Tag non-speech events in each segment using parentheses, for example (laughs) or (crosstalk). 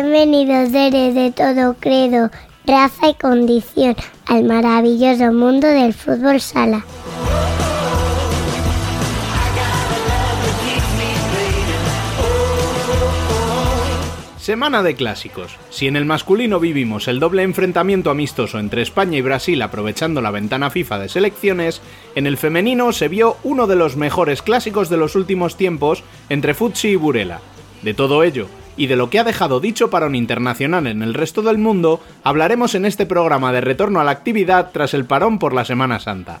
Bienvenidos seres de todo credo, raza y condición al maravilloso mundo del fútbol sala. Semana de clásicos. Si en el masculino vivimos el doble enfrentamiento amistoso entre España y Brasil aprovechando la ventana FIFA de selecciones, en el femenino se vio uno de los mejores clásicos de los últimos tiempos entre Futsi y Burela. De todo ello, y de lo que ha dejado dicho parón internacional en el resto del mundo, hablaremos en este programa de retorno a la actividad tras el parón por la Semana Santa.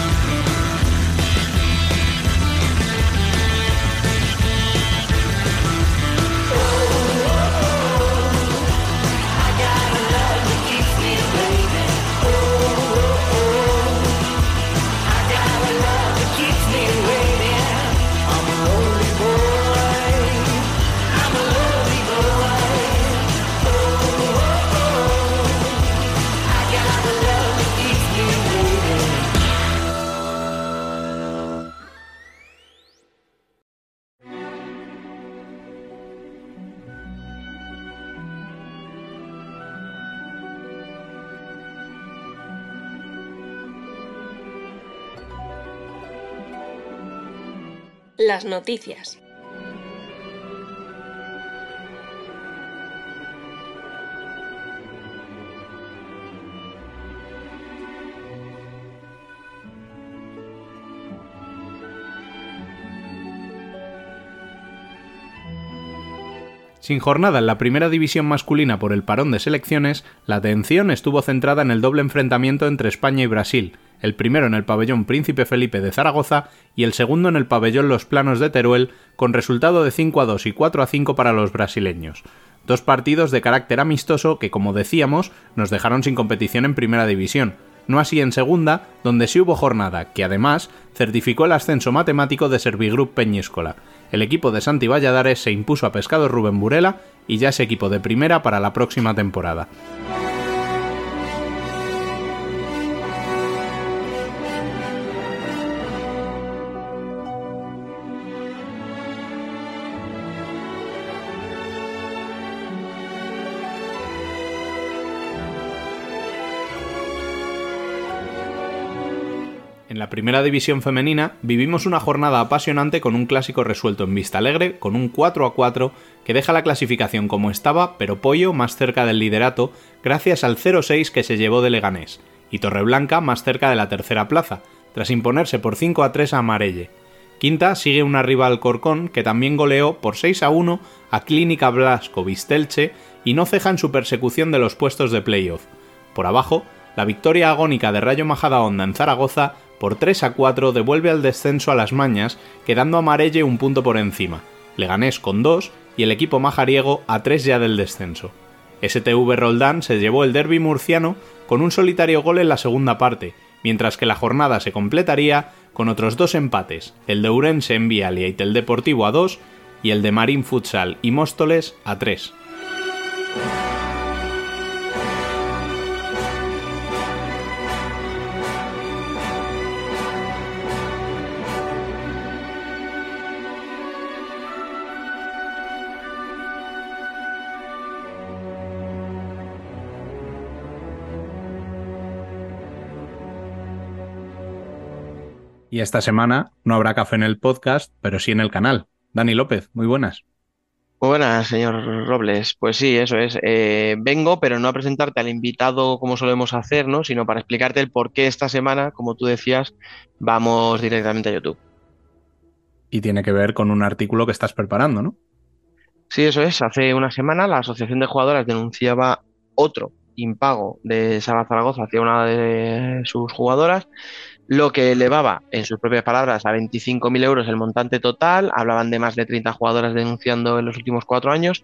Las noticias. Sin jornada en la primera división masculina por el parón de selecciones, la atención estuvo centrada en el doble enfrentamiento entre España y Brasil, el primero en el pabellón Príncipe Felipe de Zaragoza y el segundo en el pabellón Los Planos de Teruel, con resultado de 5 a 2 y 4 a 5 para los brasileños. Dos partidos de carácter amistoso que, como decíamos, nos dejaron sin competición en primera división, no así en segunda, donde sí hubo jornada, que además certificó el ascenso matemático de Servigroup Peñíscola el equipo de Santi Valladares se impuso a Pescado Rubén Burela y ya es equipo de primera para la próxima temporada. La primera división femenina vivimos una jornada apasionante con un clásico resuelto en Vista Alegre con un 4 a 4 que deja la clasificación como estaba, pero Pollo más cerca del liderato gracias al 0-6 que se llevó de Leganés, y Torreblanca más cerca de la tercera plaza, tras imponerse por 5 a 3 a Amarelle. Quinta sigue una rival Corcón que también goleó por 6 a 1 a Clínica Blasco Vistelche y no ceja en su persecución de los puestos de playoff. Por abajo, la victoria agónica de Rayo Majadahonda en Zaragoza por 3 a 4 devuelve al descenso a las mañas, quedando a Marelle un punto por encima, Leganés con 2 y el equipo majariego a 3 ya del descenso. STV Roldán se llevó el derby murciano con un solitario gol en la segunda parte, mientras que la jornada se completaría con otros dos empates, el de Urense en Vialia y Tel Deportivo a 2 y el de Marín Futsal y Móstoles a 3. Y esta semana no habrá café en el podcast, pero sí en el canal. Dani López, muy buenas. Muy buenas, señor Robles. Pues sí, eso es. Eh, vengo, pero no a presentarte al invitado como solemos hacer, ¿no? Sino para explicarte el por qué esta semana, como tú decías, vamos directamente a YouTube. Y tiene que ver con un artículo que estás preparando, ¿no? Sí, eso es. Hace una semana la Asociación de Jugadoras denunciaba otro impago de Sala Zaragoza hacia una de sus jugadoras, lo que elevaba, en sus propias palabras, a 25.000 euros el montante total. Hablaban de más de 30 jugadoras denunciando en los últimos cuatro años.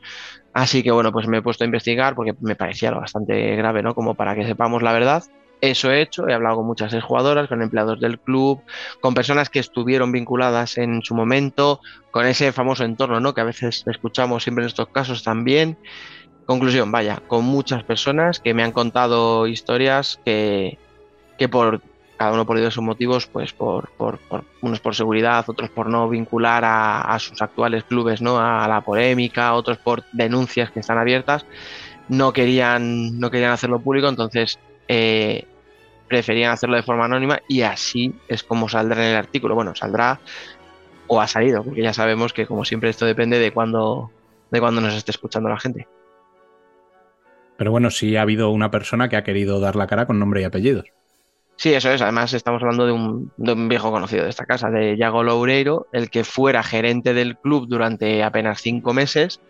Así que bueno, pues me he puesto a investigar porque me parecía lo bastante grave, ¿no? Como para que sepamos la verdad. Eso he hecho, he hablado con muchas jugadoras, con empleados del club, con personas que estuvieron vinculadas en su momento, con ese famoso entorno, ¿no? Que a veces escuchamos siempre en estos casos también. Conclusión, vaya, con muchas personas que me han contado historias que, que por cada uno por diversos motivos, pues por, por, unos por seguridad, otros por no vincular a, sus actuales clubes, ¿no? A la polémica, otros por denuncias que están abiertas, no querían, no querían hacerlo público, entonces eh, preferían hacerlo de forma anónima y así es como saldrá en el artículo. Bueno, saldrá o ha salido, porque ya sabemos que como siempre esto depende de cuándo de cuando nos esté escuchando la gente. Pero bueno, sí ha habido una persona que ha querido dar la cara con nombre y apellidos. Sí, eso es. Además, estamos hablando de un, viejo conocido de esta casa, de Yago Loureiro, el que fuera gerente del club durante apenas cinco meses.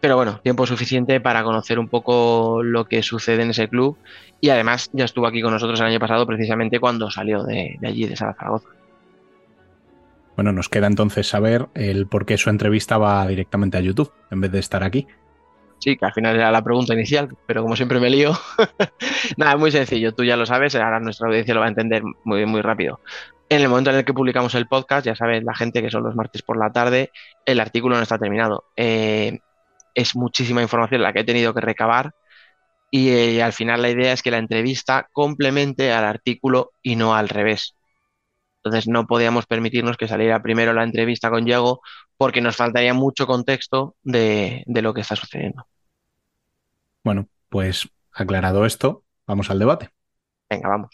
Pero bueno, tiempo suficiente para conocer un poco lo que sucede en ese club. Y además ya estuvo aquí con nosotros el año pasado, precisamente cuando salió de, allí, de Zaragoza. Bueno, nos queda entonces saber el por qué su entrevista va directamente a YouTube en vez de estar aquí. Sí, que al final era la pregunta inicial, pero como siempre me lío. (laughs) Nada, muy sencillo, tú ya lo sabes, ahora nuestra audiencia lo va a entender muy, muy rápido. En el momento en el que publicamos el podcast, ya sabes, la gente que son los martes por la tarde, el artículo no está terminado. Eh, es muchísima información la que he tenido que recabar y eh, al final la idea es que la entrevista complemente al artículo y no al revés. Entonces no podíamos permitirnos que saliera primero la entrevista con Diego porque nos faltaría mucho contexto de, lo que está sucediendo. Bueno, pues aclarado esto, vamos al debate. Venga, vamos.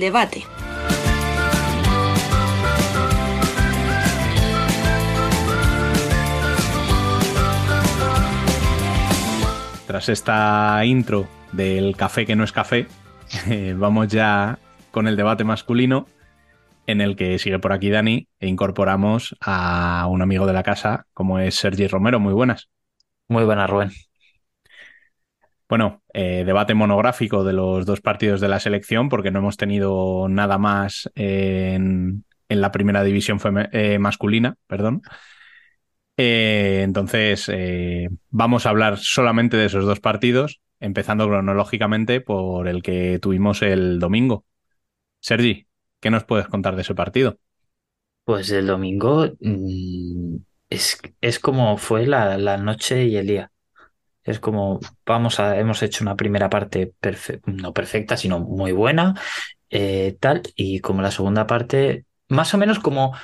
Debate. Tras esta intro del café que no es café, (laughs) eh, vamos ya con el debate masculino en el que sigue por aquí Dani e incorporamos a un amigo de la casa como es Sergi Romero. Muy buenas. Muy buenas, Rubén. Bueno, eh, debate monográfico de los dos partidos de la selección, porque no hemos tenido nada más en, la primera división eh, masculina, perdón. Eh, entonces, vamos a hablar solamente de esos dos partidos, empezando cronológicamente por el que tuvimos el domingo. Sergi, ¿qué nos puedes contar de ese partido? Pues el domingo mm, es, es, como fue la, la noche y el día. Es como, vamos a, hemos hecho una primera parte no perfecta, sino muy buena, eh, tal, y como la segunda parte, más o menos como,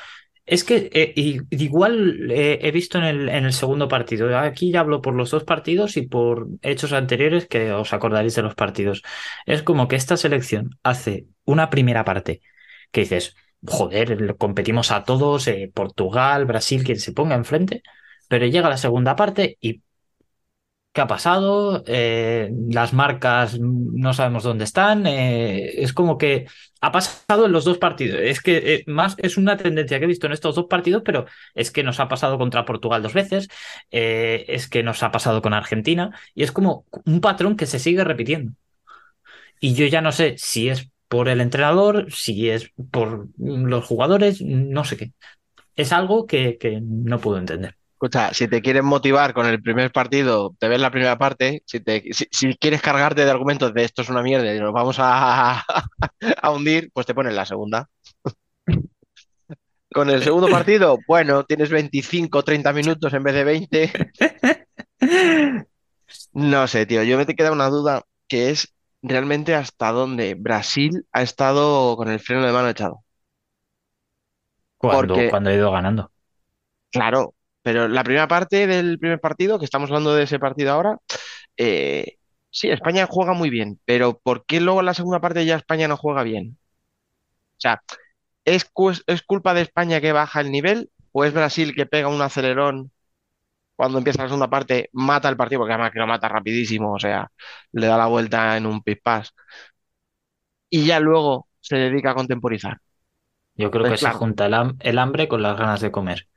es que eh, igual eh, he visto en el, en el segundo partido, aquí ya hablo por los dos partidos y por hechos anteriores que os acordaréis de los partidos. Es como que esta selección hace una primera parte que dices, joder, competimos a todos, Portugal, Brasil, quien se ponga enfrente, pero llega la segunda parte y qué ha pasado, eh, las marcas no sabemos dónde están, eh, es como que ha pasado en los dos partidos, es que eh, más es una tendencia que he visto en estos dos partidos, pero es que nos ha pasado contra Portugal dos veces, es que nos ha pasado con Argentina, y es como un patrón que se sigue repitiendo. Y yo ya no sé si es por el entrenador, si es por los jugadores, no sé qué. Es algo que no puedo entender. Escucha, si te quieres motivar con el primer partido, te ves la primera parte. Si, te, si, quieres cargarte de argumentos de esto es una mierda y nos vamos a, (laughs) a hundir, pues te pones la segunda. Con el segundo partido, bueno, tienes 25, 30 minutos en vez de 20. No sé, tío, yo me te queda una duda que es realmente hasta dónde Brasil ha estado con el freno de mano echado. Cuando, cuando ha ido ganando. Claro, pero la primera parte del primer partido, que estamos hablando de ese partido ahora, eh, sí, España juega muy bien, pero ¿por qué luego en la segunda parte ya España no juega bien? O sea, ¿es, ¿es culpa de España que baja el nivel o es Brasil que pega un acelerón cuando empieza la segunda parte, mata el partido, porque además que lo mata rapidísimo, o sea, le da la vuelta en un pispás, y ya luego se dedica a contemporizar. Yo creo Pues que se junta el hambre con las ganas de comer.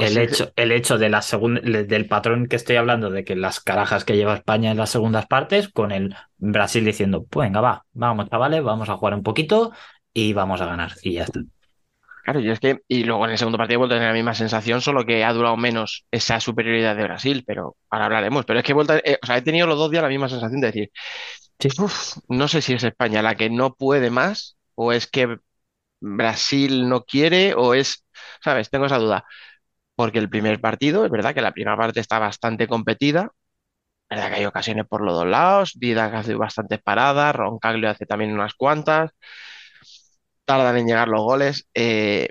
Pues El sí, hecho, el hecho de la segunda, del patrón que estoy hablando, de que las carajas que lleva España en las segundas partes, con el Brasil diciendo, pues venga, va, vamos, chavales, vamos a jugar un poquito y vamos a ganar. Y ya está. Claro, y es que, y luego en el segundo partido he vuelto a tener la misma sensación, solo que ha durado menos esa superioridad de Brasil, pero ahora hablaremos. Pero es que he vuelto, a- eh, o sea, he tenido los dos días la misma sensación de decir, Sí. "Uf, no sé si es España la que no puede más, o es que Brasil no quiere, o es, ¿sabes? Tengo esa duda. Porque el primer partido, es verdad que la primera parte está bastante competida, es verdad que hay ocasiones por los dos lados, Didac hace bastantes paradas, Roncaglio hace también unas cuantas, tardan en llegar los goles. eh,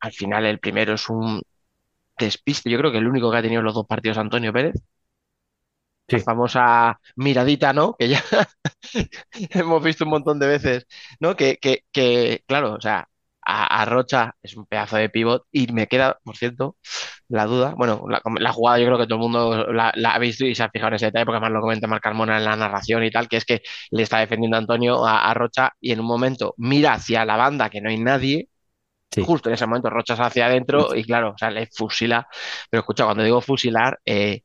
al final el primero es un despiste. Yo creo que el único que ha tenido en los dos partidos Antonio Pérez. La famosa miradita, ¿no? Que ya (laughs) hemos visto un montón de veces, ¿no? Que, que, que, claro, o sea, a, a Rocha es un pedazo de pivot y me queda, por cierto, la duda. Bueno, la, la jugada yo creo que todo el mundo la, la ha visto y se ha fijado en ese detalle porque además lo comenta Marc Carmona en la narración y tal, que es que le está defendiendo a Antonio a, a Rocha y en un momento mira hacia la banda que no hay nadie Sí. justo en ese momento Rochas hacia adentro y claro, o sea, le fusila. Pero escucha, cuando digo fusilar, eh,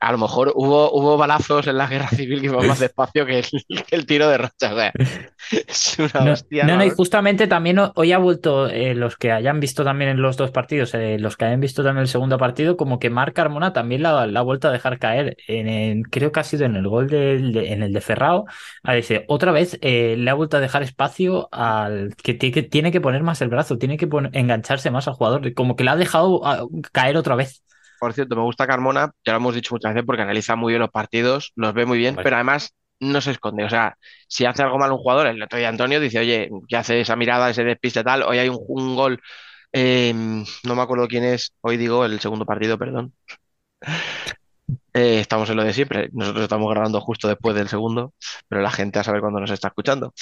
a lo mejor hubo, hubo balazos en la guerra (laughs) civil que iban más despacio que el, que el tiro de Rochas. O sea, (laughs) es una No, hostia. no, no, y justamente también ho- hoy ha vuelto, eh, los que hayan visto también en los dos partidos, eh, los que hayan visto también el segundo partido, como que Marc Carmona también la, la ha vuelto a dejar caer. En, creo que ha sido en el gol de, en el de Ferrao. A decir, otra vez eh, le ha vuelto a dejar espacio al que, que tiene que poner más el brazo, tiene que engancharse más al jugador, como que le ha dejado ah, caer otra vez. Por cierto, me gusta Carmona, ya lo hemos dicho muchas veces porque analiza muy bien los partidos, los ve muy bien, pero además no se esconde. O sea, si hace algo mal un jugador, el otro día Antonio dice, oye, ¿qué hace esa mirada, ese despiste tal? Hoy hay un, un gol, eh, no me acuerdo quién es, hoy digo el segundo partido, perdón. Eh, estamos en lo de siempre. Nosotros estamos grabando justo después del segundo, pero la gente a saber cuándo nos está escuchando.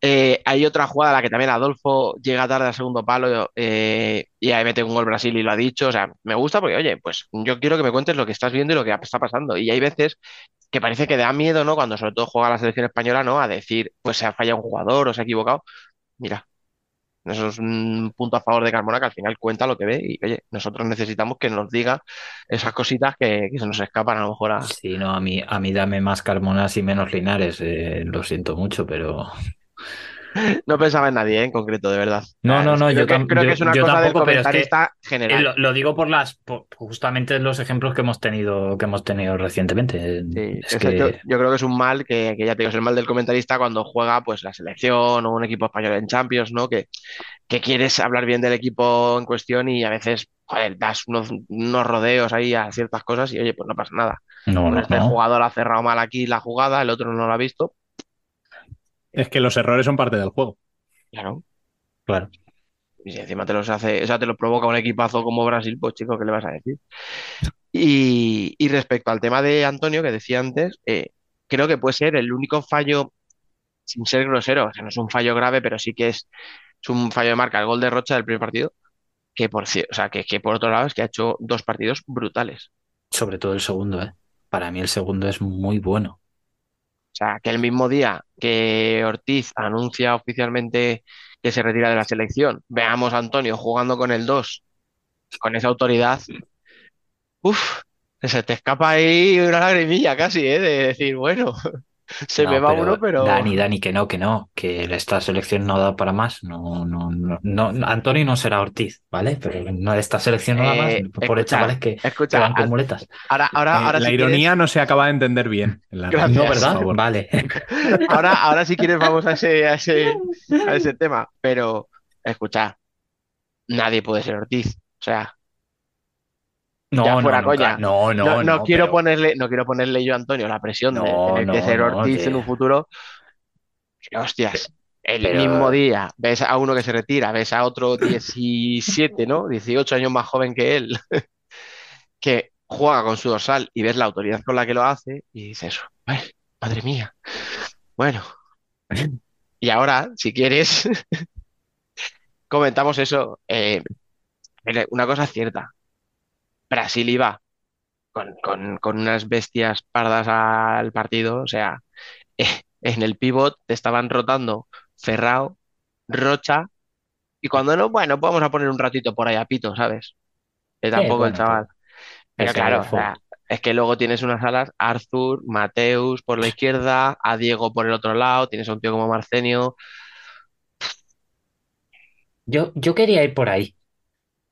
Eh, hay otra jugada en la que también Adolfo llega tarde al segundo palo eh, y ahí mete un gol Brasil y lo ha dicho. O sea, me gusta porque, oye, pues yo quiero que me cuentes lo que estás viendo y lo que está pasando. Y hay veces que parece que da miedo, ¿no? Cuando sobre todo juega la selección española, ¿no? A decir, pues se ha fallado un jugador o se ha equivocado. Mira, eso es un punto a favor de Carmona que al final cuenta lo que ve y, oye, nosotros necesitamos que nos diga esas cositas que, se nos escapan a lo mejor a, Sí, no, a mí, a mí dame más Carmonas y menos Linares, eh, lo siento mucho, pero... No pensaba en nadie, ¿eh? en concreto, de verdad. No, no, no, creo yo que, creo yo- que es una cosa del tampoco, es que- comentarista Eh, general. lo, lo digo por las por- justamente los ejemplos que hemos tenido que hemos tenido recientemente. Sí, es es que yo, yo creo que es un mal que, que ya te digo, es el mal del comentarista cuando juega pues la selección o un equipo español en Champions, ¿no? Que, que quieres hablar bien del equipo en cuestión y a veces, joder, das unos, unos rodeos ahí a ciertas cosas y oye, pues no pasa nada. no, no, este no. jugador ha cerrado mal aquí la jugada, el otro no lo ha visto. Es que los errores son parte del juego. Claro. Claro. Y si encima te los hace, o sea, te los provoca un equipazo como Brasil, pues chico, ¿qué le vas a decir? (laughs) Y, y respecto al tema de Antonio, que decía antes, eh, creo que puede ser el único fallo, sin ser grosero, o sea, no es un fallo grave, pero sí que es, es un fallo de marca, el gol de Rocha del primer partido, que por, o sea, que, que por otro lado es que ha hecho dos partidos brutales. Sobre todo el segundo, ¿eh? Para mí el segundo es muy bueno. O sea, que el mismo día que Ortiz anuncia oficialmente que se retira de la selección, veamos a Antonio jugando con el 2, con esa autoridad, uff, se te escapa ahí una lagrimilla casi, ¿eh? De decir, bueno, (laughs) se No, me va uno, pero... Dani, Dani, que no, que no, que esta selección no da para más. No, no, no, no, Antonio no será Ortiz, ¿vale? Pero no, esta selección no da más Eh, por escucha, chavales que, que escucha, van con a- muletas. ahora, ahora, Eh, ahora la si ironía no se acaba de entender bien. en la Gracias. radio, No, ¿verdad? Vale. (laughs) ahora, ahora si quieres vamos a ese, a ese, a ese tema, pero escucha, nadie puede ser Ortiz, o sea, No, Ya no, fuera nunca. coña. No, no, no, no quiero pero- ponerle, no quiero ponerle yo a Antonio la presión de No, tener que no, ser no, Ortiz en un futuro. Hostias, el Pero- mismo día ves a uno que se retira, ves a otro 17, ¿no? 18 años más joven que él, (laughs) que juega con su dorsal y ves la autoridad con la que lo hace y dices, "Ay, madre mía. Bueno, y ahora, si quieres, (laughs) comentamos eso. Eh, una cosa cierta. Brasil iba con, con- con unas bestias pardas al partido, o sea, (laughs) en el pivot te estaban rotando Ferrao, Rocha, y cuando no, bueno, pues vamos a poner un ratito por ahí a Pito, ¿sabes? Que tampoco el chaval. Pero ese claro, o fue- sea, es que luego tienes unas alas, Arthur, Mateus por la izquierda, a Diego por el otro lado, tienes a un tío como Marcenio. Yo, yo quería ir por ahí.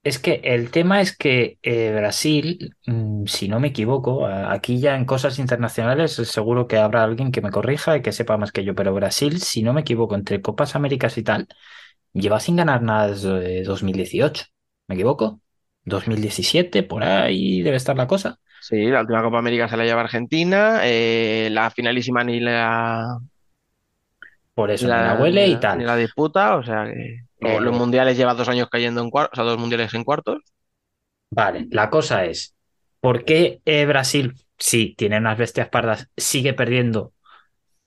Es que el tema es que eh, Brasil, mm, si no me equivoco, a- aquí ya en cosas internacionales eh, seguro que habrá alguien que me corrija y que sepa más que yo, pero Brasil, si no me equivoco, entre Copas Américas y tal, lleva sin ganar nada desde 2018. ¿Me equivoco? 2017, por ahí debe estar la cosa. Sí, la última Copa América se la lleva Argentina, eh, la finalísima ni la, Por ni eso, ni la la, huele ni y la- tal. ni la disputa, o sea que luego los Eh, mundiales lleva dos años cayendo en cuartos, o sea, dos mundiales en cuartos. Vale, la cosa es, ¿por qué eh, Brasil, sí, tiene unas bestias pardas, sigue perdiendo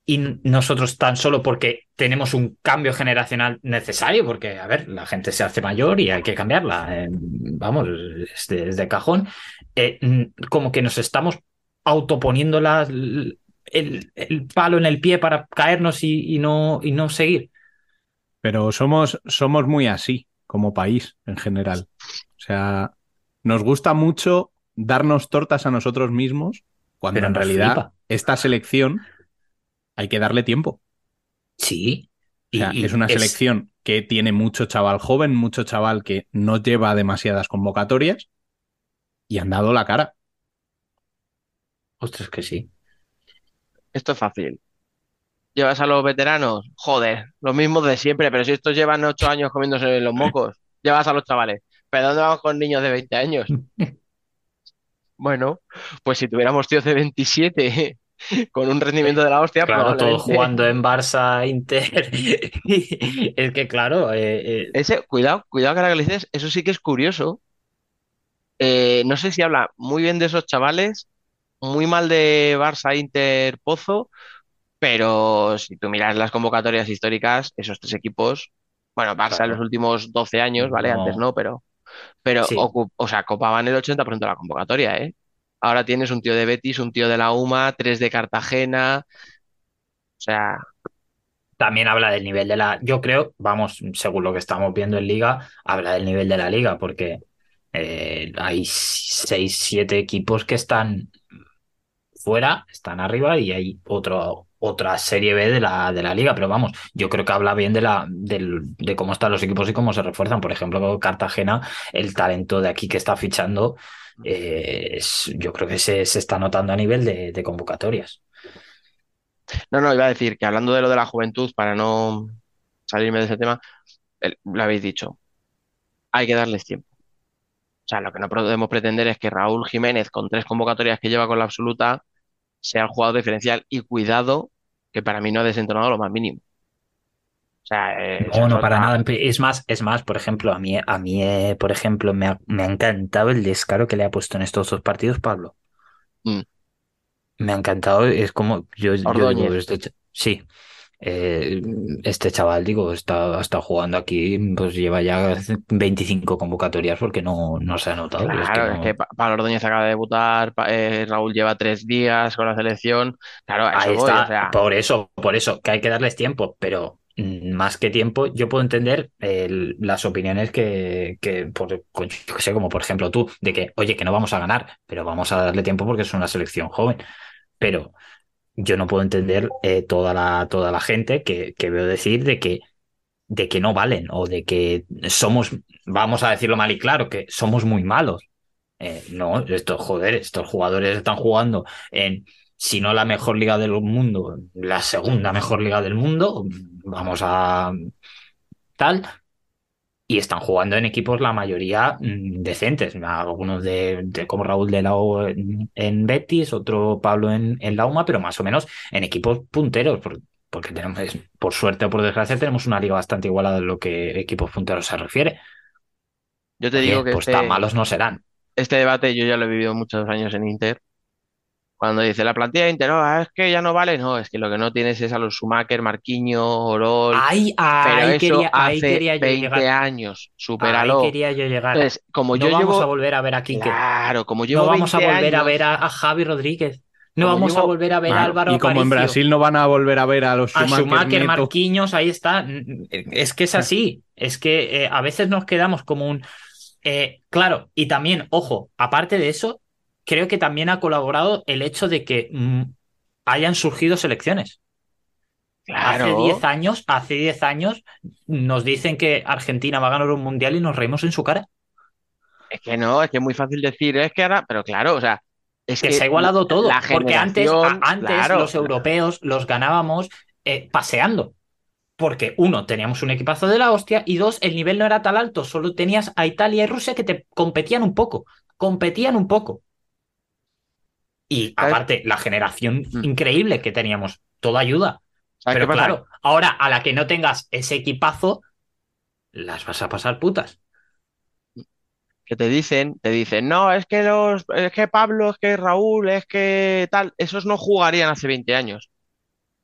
y nosotros tan solo porque tenemos un cambio generacional necesario? Porque, a ver, la gente se hace mayor y hay que cambiarla. eh, vamos, es de, es de cajón. Eh, como que nos estamos autoponiendo el, el palo en el pie para caernos y, y no, y no seguir. Pero somos, somos muy así como país en general. O sea, nos gusta mucho darnos tortas a nosotros mismos cuando Pero en realidad flipa. esta selección hay que darle tiempo. Sí. O sea, y- y es una es- selección que tiene mucho chaval joven, mucho chaval que no lleva demasiadas convocatorias y han dado la cara. Ostras, que sí. Esto es fácil. Llevas a los veteranos, joder, los mismos de siempre, pero si estos llevan ocho años comiéndose los mocos, llevas a los chavales. ¿Pero dónde vamos con niños de 20 años? (laughs) Bueno, pues si tuviéramos tíos de 27 (laughs) con un rendimiento de la hostia, Claro, todos jugando en Barça, Inter. (laughs) es que, claro, eh, eh, Ese, cuidado, cuidado que ahora que lo dices, eso sí que es curioso. Eh, no sé si habla muy bien de esos chavales, muy mal de Barça, Inter, Pozo, pero si tú miras las convocatorias históricas, esos tres equipos, bueno, Barça Claro. en los últimos 12 años, ¿vale? No. Antes no, pero, pero Sí. o sea, copaban el 80% de la convocatoria, ¿eh? Ahora tienes un tío de Betis, un tío de la UMA, tres de Cartagena, o sea, también habla del nivel de la. Yo creo, vamos, según lo que estamos viendo en Liga, habla del nivel de la Liga, porque eh, hay seis, siete equipos que están fuera, están arriba y hay otro, otra serie B de la, de la liga, pero vamos, yo creo que habla bien de, la, del- de cómo están los equipos y cómo se refuerzan. Por ejemplo, Cartagena, el talento de aquí que está fichando, eh, yo creo que se, se está notando a nivel de, de convocatorias. No, no, iba a decir que hablando de lo de la juventud, para no salirme de ese tema, lo habéis dicho, hay que darles tiempo. O sea, lo que no podemos pretender es que Raúl Jiménez, con tres convocatorias que lleva con la absoluta, sea el jugador diferencial. Y cuidado, que para mí no ha desentonado lo más mínimo. O sea, eh, No, no, para nada. Es más, es más, por ejemplo, a mí, a mí eh, por ejemplo, me ha, me ha encantado el descaro que le ha puesto en estos dos partidos, Pablo. Mm. Me ha encantado, es como, yo, yo digo, sí, eh, este chaval, digo, está, está jugando aquí, pues lleva ya 25 convocatorias porque no, no se ha notado. y es que Claro, no- es que Pa- Pablo Ordóñez acaba de debutar, eh, Raúl lleva tres días con la selección. Claro, a eso Ahí voy, está, o sea, por eso, por eso, que hay que darles tiempo, pero más que tiempo, yo puedo entender el- las opiniones que, que por, sé, como por ejemplo tú, de que, oye, que no vamos a ganar, pero vamos a darle tiempo porque es una selección joven. Pero yo no puedo entender eh, toda la, toda la gente que, que veo decir de que, de que no valen o de que somos, vamos a decirlo mal y claro, que somos muy malos. Eh, no, estos, joder, estos jugadores están jugando en, si no la mejor liga del mundo, la segunda mejor liga del mundo, vamos a tal, y están jugando en equipos la mayoría mm, decentes, algunos de, de- como Raúl de Lao en, en Betis, otro Pablo en, en la UMA, pero más o menos en equipos punteros, por- porque tenemos, por suerte o por desgracia, tenemos una liga bastante igualada en lo que equipos punteros se refiere. yo te digo que pues este, tan malos no serán. este debate yo ya lo he vivido muchos años en Inter. Cuando dice la plantilla de Inter, no, es que ya no vale, no, es que lo que no tienes es a los Schumacher, Marquinhos, Orol. Ahí, pero ahí eso quería, ahí hace quería yo 20 llegar. años, Ahí quería yo llegar. Entonces, como no yo vamos llevo. a volver a ver a Quique. Claro, como llevo No vamos a 20 volver a ver a, a Javi Rodríguez. No Como vamos a volver a ver a Álvaro y como en Brasil no van a volver a ver a los a Schumacher, Schumacher, Neto. Marquinhos, ahí está. Es que es así. Es que eh, a veces nos quedamos como un. eh, claro, y también, ojo, aparte de eso, creo que también ha colaborado el hecho de que mm, hayan surgido selecciones. Hace Claro. 10 años, hace 10 años nos dicen que Argentina va a ganar un mundial y nos reímos en su cara. Es que no, es que es muy fácil decir, es que ahora, pero claro, o sea, es Que que se ha igualado todo. Porque antes, antes claro, los europeos los ganábamos eh, paseando. Porque uno, teníamos un equipazo de la hostia y dos, el nivel no era tan alto. Solo tenías a Italia y Rusia que te competían un poco. Competían un poco. Y aparte, la generación Mm. increíble que teníamos, toda ayuda. ¿sabes Pero claro, ahora a la que no tengas ese equipazo, las vas a pasar putas. que te dicen, te dicen, no, es que los, es que Pablo, es que Raúl, es que tal, esos no jugarían hace 20 años.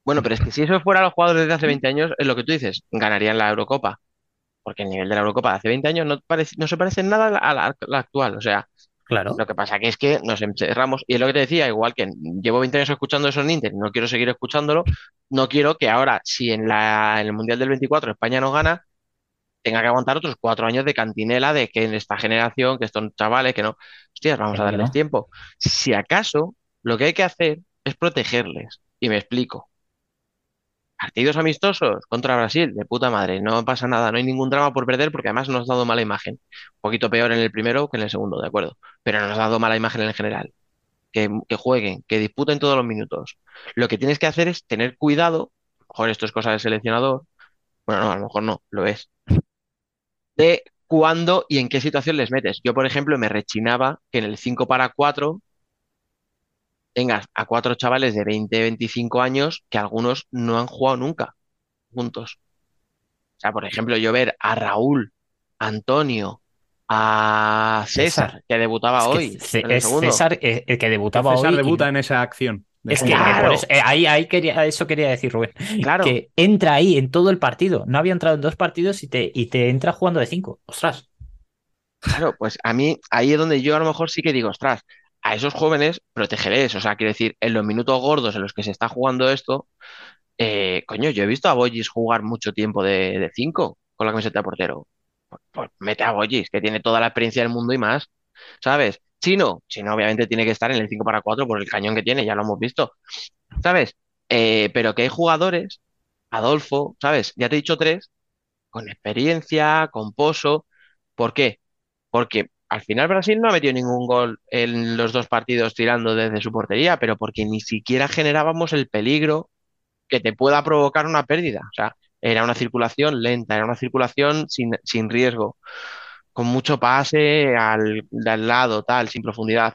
Bueno, pero es que si eso fuera los jugadores de hace 20 años, es lo que tú dices, ganarían la Eurocopa. Porque el nivel de la Eurocopa de hace 20 años no, parece, no se parece en nada la- a la actual. O sea, Claro. lo que pasa que es que nos encerramos, y es lo que te decía, igual que llevo 20 años escuchando eso en Inter, y no quiero seguir escuchándolo, no quiero que ahora, si en la, en el Mundial del 24 España no gana, tenga que aguantar otros cuatro años de cantinela de que en esta generación, que estos chavales, que no, hostias, vamos a darles no. tiempo. Si acaso, lo que hay que hacer es protegerles. Y me explico. Partidos amistosos contra Brasil, de puta madre, no pasa nada, no hay ningún drama por perder porque además nos ha dado mala imagen. Un poquito peor en el primero que en el segundo, de acuerdo, pero nos ha dado mala imagen en general. Que, jueguen, que disputen todos los minutos. Lo que tienes que hacer es tener cuidado, mejor esto es cosa del seleccionador, bueno, no, a lo mejor no, lo es, de cuándo y en qué situación les metes. Yo, por ejemplo, me rechinaba que en el 5 para 4 tengas a cuatro chavales de 20, 25 años que algunos no han jugado nunca juntos. O sea, por ejemplo, yo ver a Raúl, a Antonio, a César, César. que debutaba Es que hoy C- en el es segundo. César eh, el que debutaba César hoy. y- debuta en esa acción. Es que Claro. por eso- eh, ahí, ahí quería, eso quería decir Rubén. Claro. Que entra ahí en todo el partido. No había entrado en dos partidos y te, y te entra jugando de cinco. Ostras. Claro, pues a mí ahí es donde yo a lo mejor sí que digo, ostras, a esos jóvenes protegerés. O sea, quiero decir, en los minutos gordos en los que se está jugando esto, eh, coño, yo he visto a Boyis jugar mucho tiempo de, de cinco con la camiseta de portero. Pues, pues mete a Boyis, que tiene toda la experiencia del mundo y más, ¿sabes? Chino, Chino obviamente tiene que estar en el 5 para 4 por el cañón que tiene, ya lo hemos visto, ¿sabes? Eh, pero que hay jugadores, Adolfo, ¿sabes? Ya te he dicho tres, con experiencia, con pozo. ¿Por qué? Porque al final Brasil no ha metido ningún gol en los dos partidos tirando desde su portería, pero porque ni siquiera generábamos el peligro que te pueda provocar una pérdida. O sea, era una circulación lenta, era una circulación sin, sin riesgo, con mucho pase al, de al lado, tal, sin profundidad.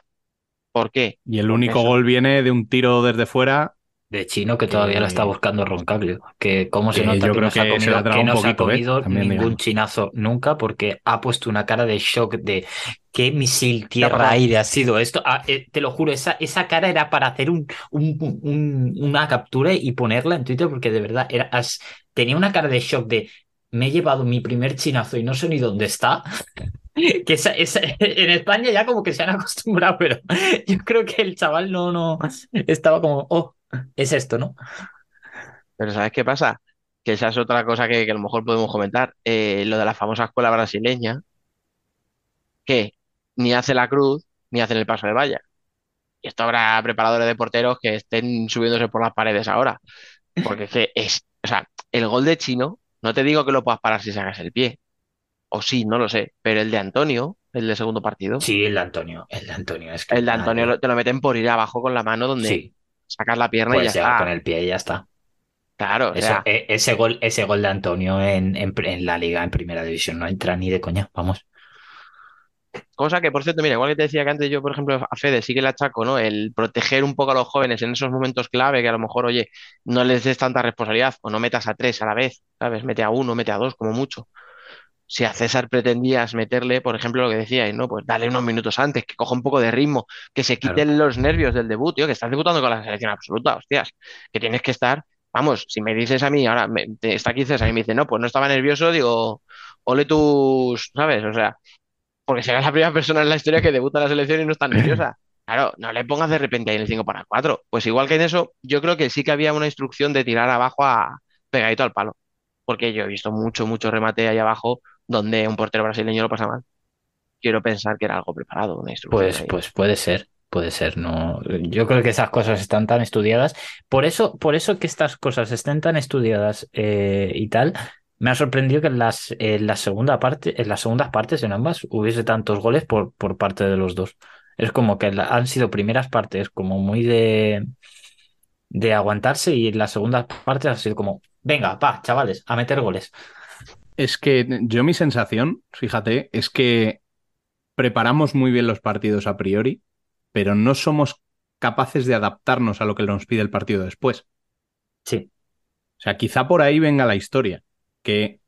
¿Por qué? Y el único eso- gol viene de un tiro desde fuera. De chino que todavía la está buscando Roncaglio. Que cómo se nota yo que creo no se ha que se comido, que no se ha ¿eh? comido ningún digamos. chinazo nunca porque ha puesto una cara de shock de qué misil tierra-aire ha sido esto. Ah, eh, te lo juro, esa, esa cara era para hacer un, un- un- una captura y ponerla en Twitter porque de verdad era, as- tenía una cara de shock de me he llevado mi primer chinazo y no sé ni dónde está. (laughs) Que esa- esa- en España ya como que se han acostumbrado, pero yo creo que el chaval no, no estaba como, oh, es esto, ¿no? Pero ¿sabes qué pasa? Que esa es otra cosa que, que a lo mejor podemos comentar. Eh, lo de la famosa escuela brasileña, que ni hace la cruz ni hacen el paso de valla. Y esto habrá preparadores de porteros que estén subiéndose por las paredes ahora. Porque es que es, o sea, el gol de Chino, no te digo que lo puedas parar si sacas el pie. O sí, no lo sé. Pero el de Antonio, el del segundo partido, Sí, el de Antonio, el de Antonio es que el de Antonio lo- te lo meten por ir abajo con la mano donde Sí, sacas la pierna y ya puedes llegar está. con el pie y ya está. Claro, o Eso, sea, e- ese gol, ese gol de Antonio en, en, en la liga, en primera división, no entra ni de coña, vamos. Cosa que, por cierto, mira, igual que te decía que antes yo, por ejemplo, a Fede sí que le achaco, ¿no? El proteger un poco a los jóvenes en esos momentos clave que a lo mejor, oye, no les des tanta responsabilidad o no metas a tres a la vez, ¿sabes? Mete a uno, mete a dos, como mucho. Si a César pretendías meterle, por ejemplo, lo que decíais, ¿no? Pues dale unos minutos antes, que coja un poco de ritmo, que se quiten los nervios del debut, tío, que estás debutando con la selección absoluta, hostias, que tienes que estar, vamos, si me dices a mí, ahora está aquí César y me dice, no, pues no estaba nervioso, digo, ole tus, ¿sabes? O sea, porque serás la primera persona en la historia que debuta en la selección y no está nerviosa. (laughs) Claro, no le pongas de repente ahí en el 5 para 4. Pues igual que en eso, yo creo que sí que había una instrucción de tirar abajo a pegadito al palo. Porque yo he visto mucho, mucho remate ahí abajo donde un portero brasileño lo pasa mal. Quiero pensar que era algo preparado, una. Pues, pues puede ser, puede ser. No, yo creo que esas cosas están tan estudiadas. Por eso, por eso que estas cosas estén tan estudiadas eh, y tal, me ha sorprendido que en las, en la segunda parte, en las segundas partes, en ambas, hubiese tantos goles por, por parte de los dos. Es como que han sido primeras partes como muy de, de aguantarse y en las segundas partes ha sido como, venga, pa, chavales, a meter goles. Es que yo mi sensación, fíjate, es que preparamos muy bien los partidos a priori, pero no somos capaces de adaptarnos a lo que nos pide el partido después. Sí. O sea, quizá por ahí venga la historia que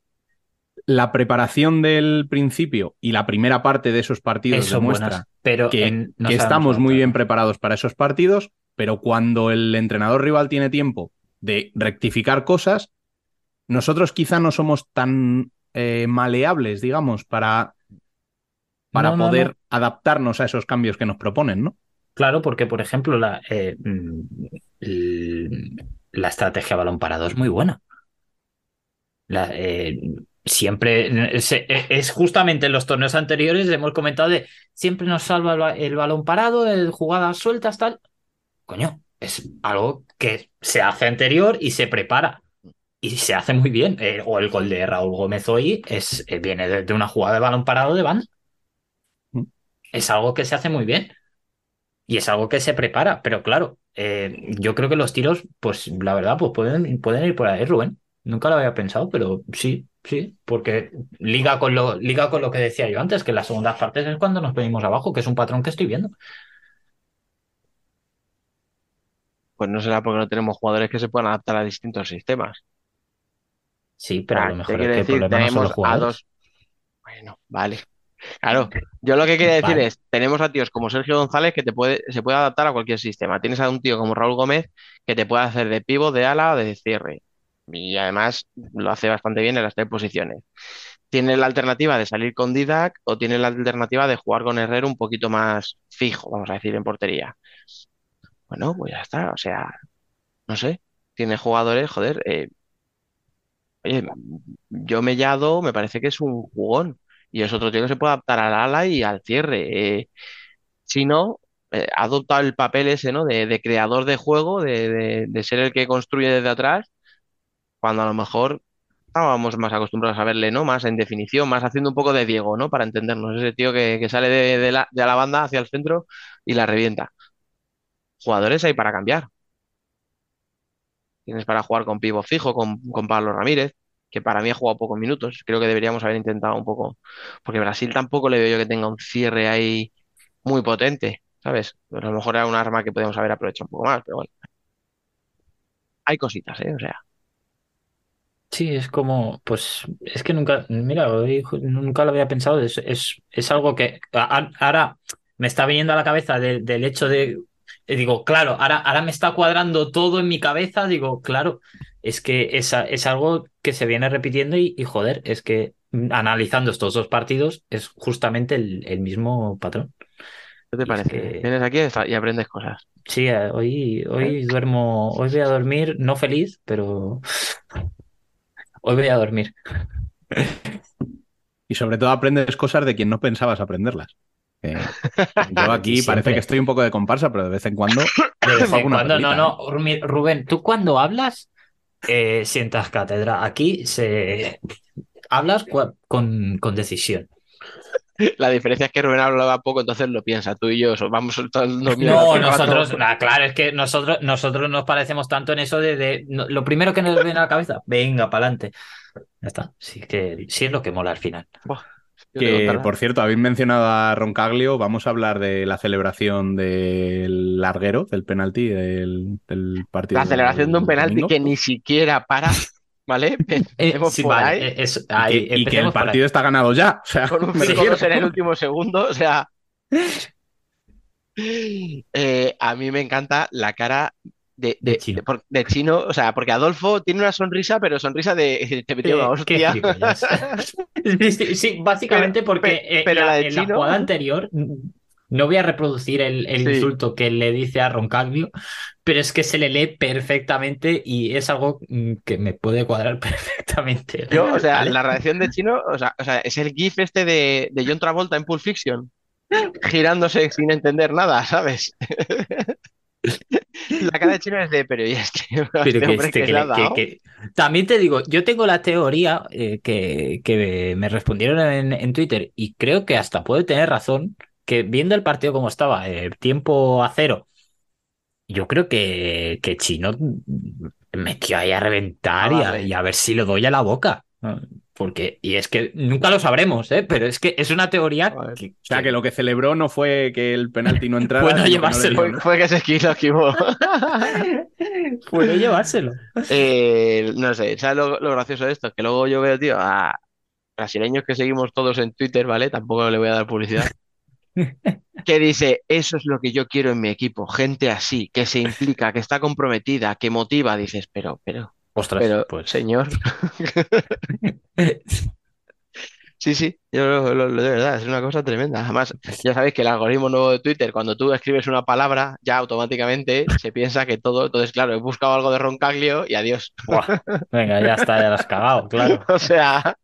la preparación del principio y la primera parte de esos partidos demuestra pero que, estamos muy bien preparados para esos partidos, pero cuando el entrenador rival tiene tiempo de rectificar cosas, nosotros quizá no somos tan eh, maleables, digamos, para, para poder adaptarnos a esos cambios que nos proponen, ¿no? Claro, porque, por ejemplo, la, eh, mm, la estrategia balón parado es muy buena. Eh, siempre es, justamente en los torneos anteriores hemos comentado de siempre nos salva el, balón parado, el jugadas sueltas, tal. Coño, es algo que se hace anterior y se prepara. Y se hace muy bien. Eh, o el gol de Raúl Gómez hoy es, eh, viene de, una jugada de balón parado de banda. Mm. Es algo que se hace muy bien. Y es algo que se prepara. Pero claro, yo creo que los tiros, pues la verdad, pues pueden, pueden ir por ahí, Rubén. Nunca lo había pensado, pero sí, sí, porque liga con lo, liga con lo que decía yo antes, que las segundas partes es cuando nos venimos abajo, que es un patrón que estoy viendo. Pues no será porque no tenemos jugadores que se puedan adaptar a distintos sistemas. Sí, pero a lo mejor es que el problema no son A dos... Bueno, vale. Claro, yo lo que quería decir es, tenemos a tíos como Sergio González que te puede, se puede adaptar a cualquier sistema. Tienes a un tío como Raúl Gómez que te puede hacer de pivo, de ala o de cierre y además lo hace bastante bien en las tres posiciones. Tiene la alternativa de salir con Didac o tiene la alternativa de jugar con Herrero un poquito más fijo, vamos a decir, en portería. Bueno, pues ya está, o sea, no sé, tiene jugadores, joder, eh, oye, yo Mellado me parece que es un jugón y es otro tío que se puede adaptar al ala y al cierre. Eh, si no, eh, ha adoptado el papel ese, ¿no? De, creador de juego, de, ser el que construye desde atrás cuando a lo mejor estábamos más acostumbrados a verle, ¿no? Más en definición, más haciendo un poco de Diego, ¿no? Para entendernos, ese tío que, sale de, la, banda hacia el centro y la revienta. Jugadores hay para cambiar. Tienes para jugar con Pivo fijo, con, Pablo Ramírez, que para mí ha jugado pocos minutos. Creo que deberíamos haber intentado un poco, porque Brasil tampoco le veo yo que tenga un cierre ahí muy potente, ¿sabes? a lo mejor era un arma que podemos haber aprovechado un poco más, pero bueno. Hay cositas, ¿eh? O sea. Sí, es como, pues, es que nunca, mira, nunca lo había pensado, es, es, algo que ahora me está viniendo a la cabeza del hecho de, digo, claro, ahora, ahora me está cuadrando todo en mi cabeza, digo, claro, es que es, es algo que se viene repitiendo y, joder, es que analizando estos dos partidos es justamente el, mismo patrón. ¿Qué te parece? Vienes aquí y aprendes cosas. Sí, eh, hoy, hoy duermo, hoy voy a dormir, no feliz, pero hoy voy a dormir. (laughs) Y sobre todo aprendes cosas de quien no pensabas aprenderlas. (laughs) yo aquí parece que estoy un poco de comparsa, pero de vez en cuando. De vez en cuando, no, no. Rubén, tú cuando hablas, eh, sientas cátedra. Aquí se hablas con, con decisión. La diferencia es que Rubén hablaba poco, entonces lo piensa. Tú y yo vamos soltando. No, nosotros, claro, es que nosotros, nosotros nos parecemos tanto en eso de, lo primero que nos viene a la cabeza, venga, para adelante. Ya está. Sí, que sí es lo que mola al final. Que, por cierto, habéis mencionado a Roncaglio, vamos a hablar de la celebración del larguero, del penalti del, partido. La celebración de un penalti que ni siquiera para ¿vale? (laughs) Eh, sí, ahí, Y que, y que el partido está ganado ya. O sea, con un me 5-2 refiero. en el último segundo, o sea... (laughs) eh, a mí me encanta la cara de, De de- Chino. de- por- de Chino, o sea, porque Adolfo tiene una sonrisa, pero sonrisa de te metió una hostia. Sí, (laughs) sí, sí, básicamente Pero- porque pe- eh, pero la- la de en la jugada anterior, mm, no voy a reproducir el, el Sí. insulto que le dice a Roncaglia, pero es que se le lee perfectamente y es algo mm, que me puede cuadrar (laughs) perfectamente. Yo, o sea, ¿vale? la reacción de Chino, o sea, o sea, es el GIF este de, de John Travolta en Pulp Fiction, girándose sin entender nada, ¿sabes? (laughs) (laughs) La cara de Chino es de, (laughs) pero ¿y este, Pero este que hombre que que le ha le- que- dado? que- También te digo, yo tengo la teoría eh, que, que me respondieron en, en Twitter y creo que hasta puede tener razón, que viendo el partido como estaba, eh, tiempo a cero, yo creo que, que Chino metió ahí a reventar a, y a ver si lo doy a la boca. Porque, y es que nunca lo sabremos, ¿eh? pero es que es una teoría que, O sea, que lo que celebró no fue que el penalti no entrara. (laughs) No le llevárselo. dio, ¿no? fue que se esquivó, esquivó. (laughs) puede llevárselo. Eh, no sé, ¿sabes lo, lo gracioso de esto? Que luego yo veo, tío, a brasileños que seguimos todos en Twitter, ¿vale? Tampoco le voy a dar publicidad. (laughs) Que dice, eso es lo que yo quiero en mi equipo, gente así, que se implica, que está comprometida, que motiva. Dices, pero, pero, Ostras, pero, pues. señor. (laughs) Sí, sí, yo lo, lo- lo- de verdad, es una cosa tremenda. Además, ya sabéis que el algoritmo nuevo de Twitter, cuando tú escribes una palabra, ya automáticamente se piensa que todo. Entonces, claro, he buscado algo de Roncaglio y adiós. Buah, venga, ya está, ya lo has cagado, claro. (laughs) O sea,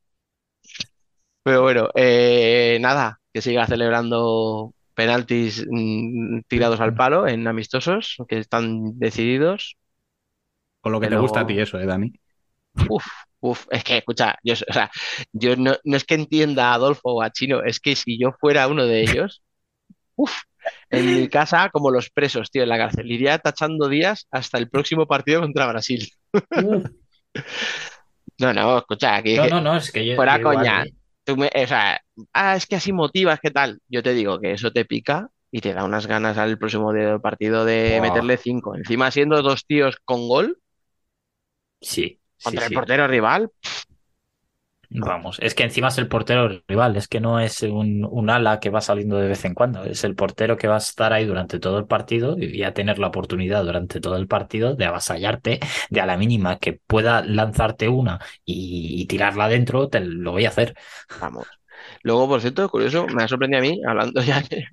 pero bueno, eh, nada, que siga celebrando penaltis mm, tirados al palo en amistosos, que están decididos. Con lo que Pero- te gusta a ti eso, ¿eh, Dani? Uf, uf, es que, escucha, yo, o sea, yo no, no es que entienda a Adolfo o a Chino, es que si yo fuera uno de ellos, uf, en mi casa, como los presos, tío, en la cárcel, iría tachando días hasta el próximo partido contra Brasil. Uf. No, no, escucha, aquí No, no, no, es que yo. Fuera igual, coña. ¿eh? tú me, o sea, ah, es que así motivas, ¿qué tal? Yo te digo que eso te pica y te da unas ganas al próximo partido de meterle cinco. Encima siendo dos tíos con gol Sí, contra sí. el portero rival, Vamos, es que encima es el portero rival, es que no es un, un ala que va saliendo de vez en cuando, es el portero que va a estar ahí durante todo el partido y a tener la oportunidad durante todo el partido de avasallarte, de a la mínima que pueda lanzarte una y, y tirarla adentro, te lo voy a hacer. vamos. Luego, por cierto, curioso, me ha sorprendido a mí, hablando ya que,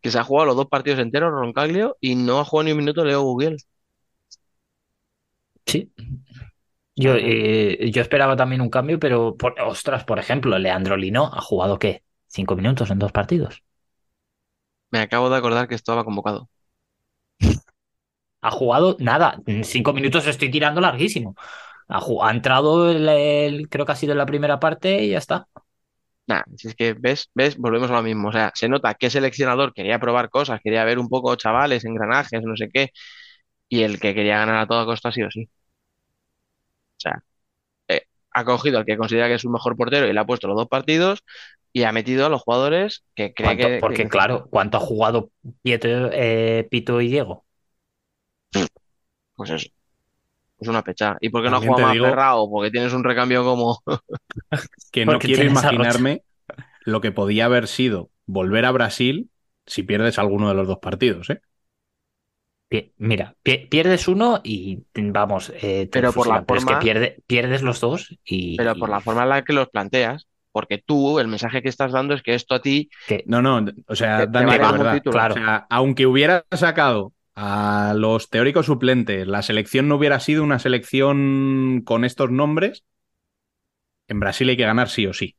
que se ha jugado los dos partidos enteros Roncaglio y no ha jugado ni un minuto Leo Gugiel. Sí. Yo, eh, yo esperaba también un cambio, pero, por- ostras, por ejemplo, Leandro Lino ha jugado ¿qué? ¿Cinco minutos en dos partidos? Me acabo de acordar que estaba convocado. Ha jugado nada, cinco minutos estoy tirando larguísimo. Ha, ha entrado, el, el- creo que ha sido en la primera parte y ya está. Nah, si es que ves, ves, volvemos a lo mismo. O sea, se nota que el seleccionador quería probar cosas, quería ver un poco chavales, engranajes, no sé qué, y el que quería ganar a toda costa sí o sí. O sea, eh, ha cogido al que considera que es su mejor portero y le ha puesto los dos partidos y ha metido a los jugadores que cree que, Porque que- claro, ¿cuánto ha jugado Pieto, eh, Pito y Diego? pues eso. Es una pecha. ¿Y por qué no ha jugado más digo- Ferrao? Porque tienes un recambio como. (laughs) Que no Porque quiero imaginarme lo que podía haber sido volver a Brasil si pierdes alguno de los dos partidos, ¿eh? Mira, pi- pierdes uno y vamos, eh, te Pero por la. Pero es que forma- pierde- pierdes los dos y, Pero por la forma en la que los planteas. Porque tú, el mensaje que estás dando es que esto a ti que- No, no, o sea, te, vale verdad. claro. O sea, aunque hubiera sacado a los teóricos suplentes, la selección no hubiera sido una selección con estos nombres, en Brasil hay que ganar sí o sí.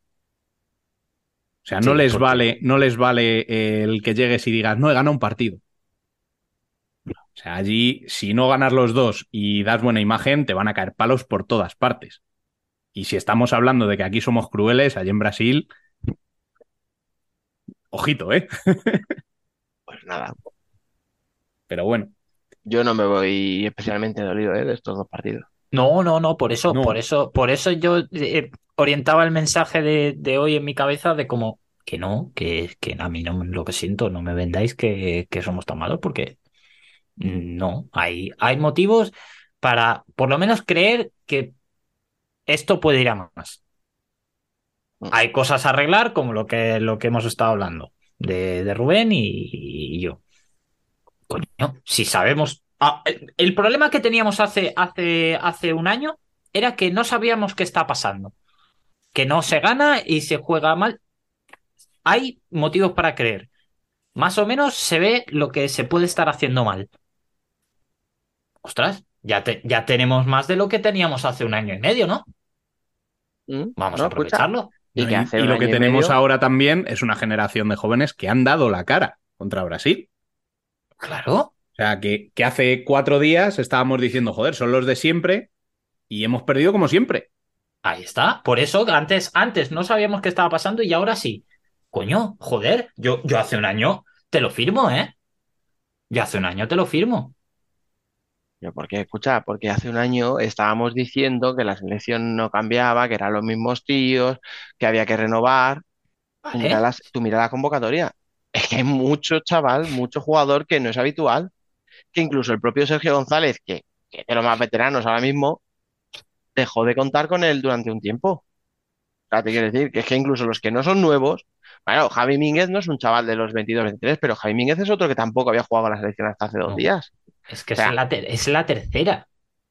O sea, no Sí, les porque- vale, no les vale el que llegues y digas, no, he ganado un partido. O sea, allí, si no ganas los dos y das buena imagen, te van a caer palos por todas partes. Y si estamos hablando de que aquí somos crueles, allí en Brasil, ojito, ¿eh? (laughs) Pues nada, Pero bueno. yo no me voy especialmente dolido ¿eh? de estos dos partidos. No, no, no, por eso, No. por eso, por eso yo eh, orientaba el mensaje de, de hoy en mi cabeza de como que no, que, que a mí no lo que siento, no me vendáis que, que somos tan malos, porque no, hay, hay motivos para por lo menos creer que esto puede ir a más. Mm. Hay cosas a arreglar, como lo que, lo que hemos estado hablando de, de Rubén y, y yo. Coño, si sabemos. Ah, el, el problema que teníamos hace, hace, hace un año era que no sabíamos qué está pasando. Que no se gana y se juega mal. Hay motivos para creer. Más o menos se ve lo que se puede estar haciendo mal. Ostras, ya, te- ya tenemos más de lo que teníamos hace un año y medio, ¿no? Mm, Vamos no, a aprovecharlo. Y lo que tenemos medio- ahora también es una generación de jóvenes que han dado la cara contra Brasil. Claro. O sea, que, que hace cuatro días estábamos diciendo, joder, son los de siempre y hemos perdido como siempre. Ahí está. Por eso antes, antes no sabíamos qué estaba pasando y ahora sí. Coño, joder, yo, yo hace un año te lo firmo, ¿eh? Yo hace un año te lo firmo. Pero porque, escucha, porque hace un año estábamos diciendo que la selección no cambiaba, que eran los mismos tíos, que había que renovar. Tú mira, las- tú mira la convocatoria. Es que hay mucho chaval, mucho jugador que no es habitual. Que incluso el propio Sergio González, que, que es de los más veteranos ahora mismo, dejó de contar con él durante un tiempo. O sea, te quiero decir que es que incluso los que no son nuevos, bueno, Javi Mínguez no es un chaval de los 22, 23, pero Javi Mínguez es otro que tampoco había jugado con la selección hasta hace dos No. días. Es que O sea- es, la ter- es la tercera.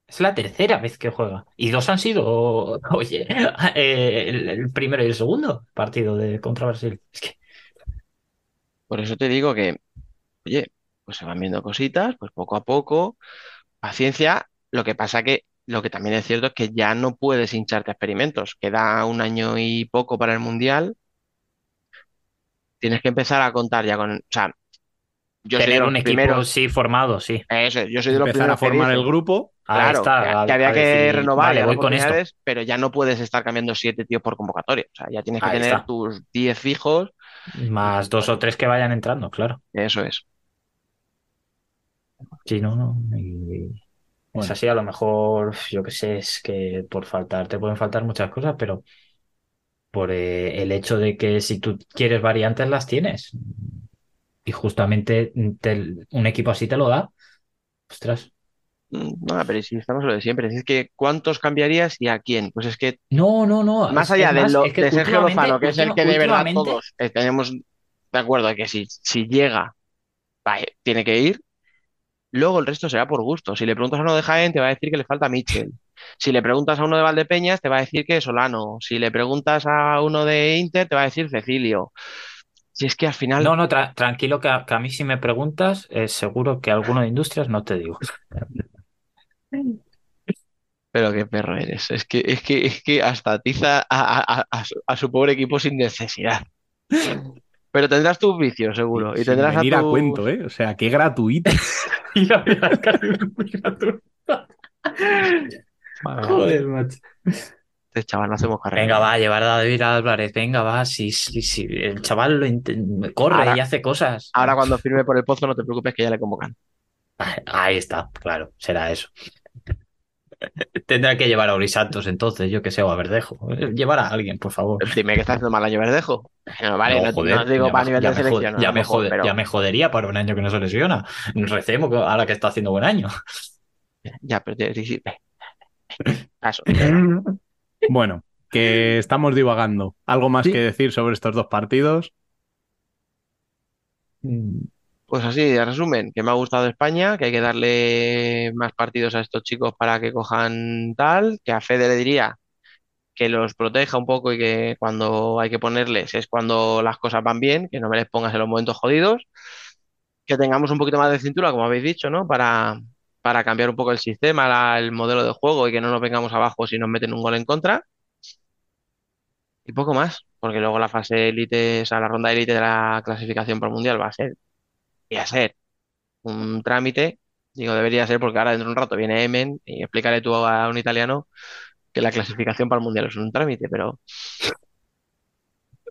Es la tercera vez que juega. Y dos han sido, (laughs) oye, eh, (laughs) el, el primero y el segundo partido de contra Brasil. Es que, Por eso te digo que, oye, pues se van viendo cositas, pues poco a poco, paciencia. Lo que pasa que lo que también es cierto es que ya no puedes hincharte a experimentos. Queda un año y poco para el Mundial. Tienes que empezar a contar ya con, o sea, yo soy de tener los un equipo, primeros, sí, formado, sí. eso yo soy de los Empezar a primeros que formar dice, el grupo. Ahí Claro, está, que, a- que había a que decir, renovar vale, voy con esto. pero ya no puedes estar cambiando siete tíos por convocatoria. O sea, ya tienes que Ahí tener está. tus 10 fijos. Más dos o tres que vayan entrando, claro. Eso es. Sí, no, no. y- Es Bueno. así, a lo mejor, yo qué sé, es que por faltar, te pueden faltar muchas cosas, pero por eh, el hecho de que si tú quieres variantes, las tienes. Y justamente te- un equipo así te lo da. Ostras. Mm, No, pero si estamos lo de siempre. Si es que, ¿cuántos cambiarías y a quién? Pues es que No, no, no. Más allá de, más, lo, es que de Sergio Lozano, que es el que de verdad todos eh, tenemos de acuerdo que si, si llega, tiene que ir. Luego el resto será por gusto. Si le preguntas a uno de Jaén, te va a decir que le falta Mitchell. Si le preguntas a uno de Valdepeñas, te va a decir que es Solano. Si le preguntas a uno de Inter, te va a decir Cecilio. Si es que al final. No, no, tra- tranquilo, que a, que a mí si me preguntas, eh, seguro que alguno de industrias no te digo. Pero qué perro eres. Es que, es que, es que hasta atiza a, a- su, a su pobre equipo sin necesidad. Pero tendrás tus vicios, seguro. Y sin tendrás a venir a tus- cuento, ¿eh? O sea, qué gratuito. (laughs) Mira, es casi muy gratuito. Joder, macho. Este chaval, no hacemos carrera. Venga, va, llevar a David Álvarez. Venga, va, sí, sí, sí. El chaval lo corre Ahora- y hace cosas. Ahora cuando firme por el pozo, no te preocupes que ya le convocan. Ah, Ahí está, claro, será eso. Tendrá que llevar a Uri Santos entonces, yo que sé, o a Verdejo. Llevar a alguien, por favor. Dime que está haciendo mal año verdejo. No, vale, no, joder, no digo para me- nivel de selección. a ya, me jode- pero ya me jodería para un año que no se lesiona. Recemos ahora que está haciendo buen año. ya, pero sí, sí. Caso. Bueno, que estamos divagando. ¿Algo más Sí. que decir sobre estos dos partidos? Pues así, de resumen, que me ha gustado España, que hay que darle más partidos a estos chicos para que cojan tal, que a Fede le diría que los proteja un poco y que cuando hay que ponerles es cuando las cosas van bien, que no me les pongas en los momentos jodidos, que tengamos un poquito más de cintura, como habéis dicho, ¿no? Para, para cambiar un poco el sistema, el modelo de juego y que no nos vengamos abajo si nos meten un gol en contra. Y poco más, porque luego la fase élite, o sea, la ronda élite de la clasificación para el Mundial va a ser, y a ser un trámite. Digo, debería ser porque ahora dentro de un rato viene Emen y explícale tú a un italiano que la clasificación para el Mundial es un trámite, pero...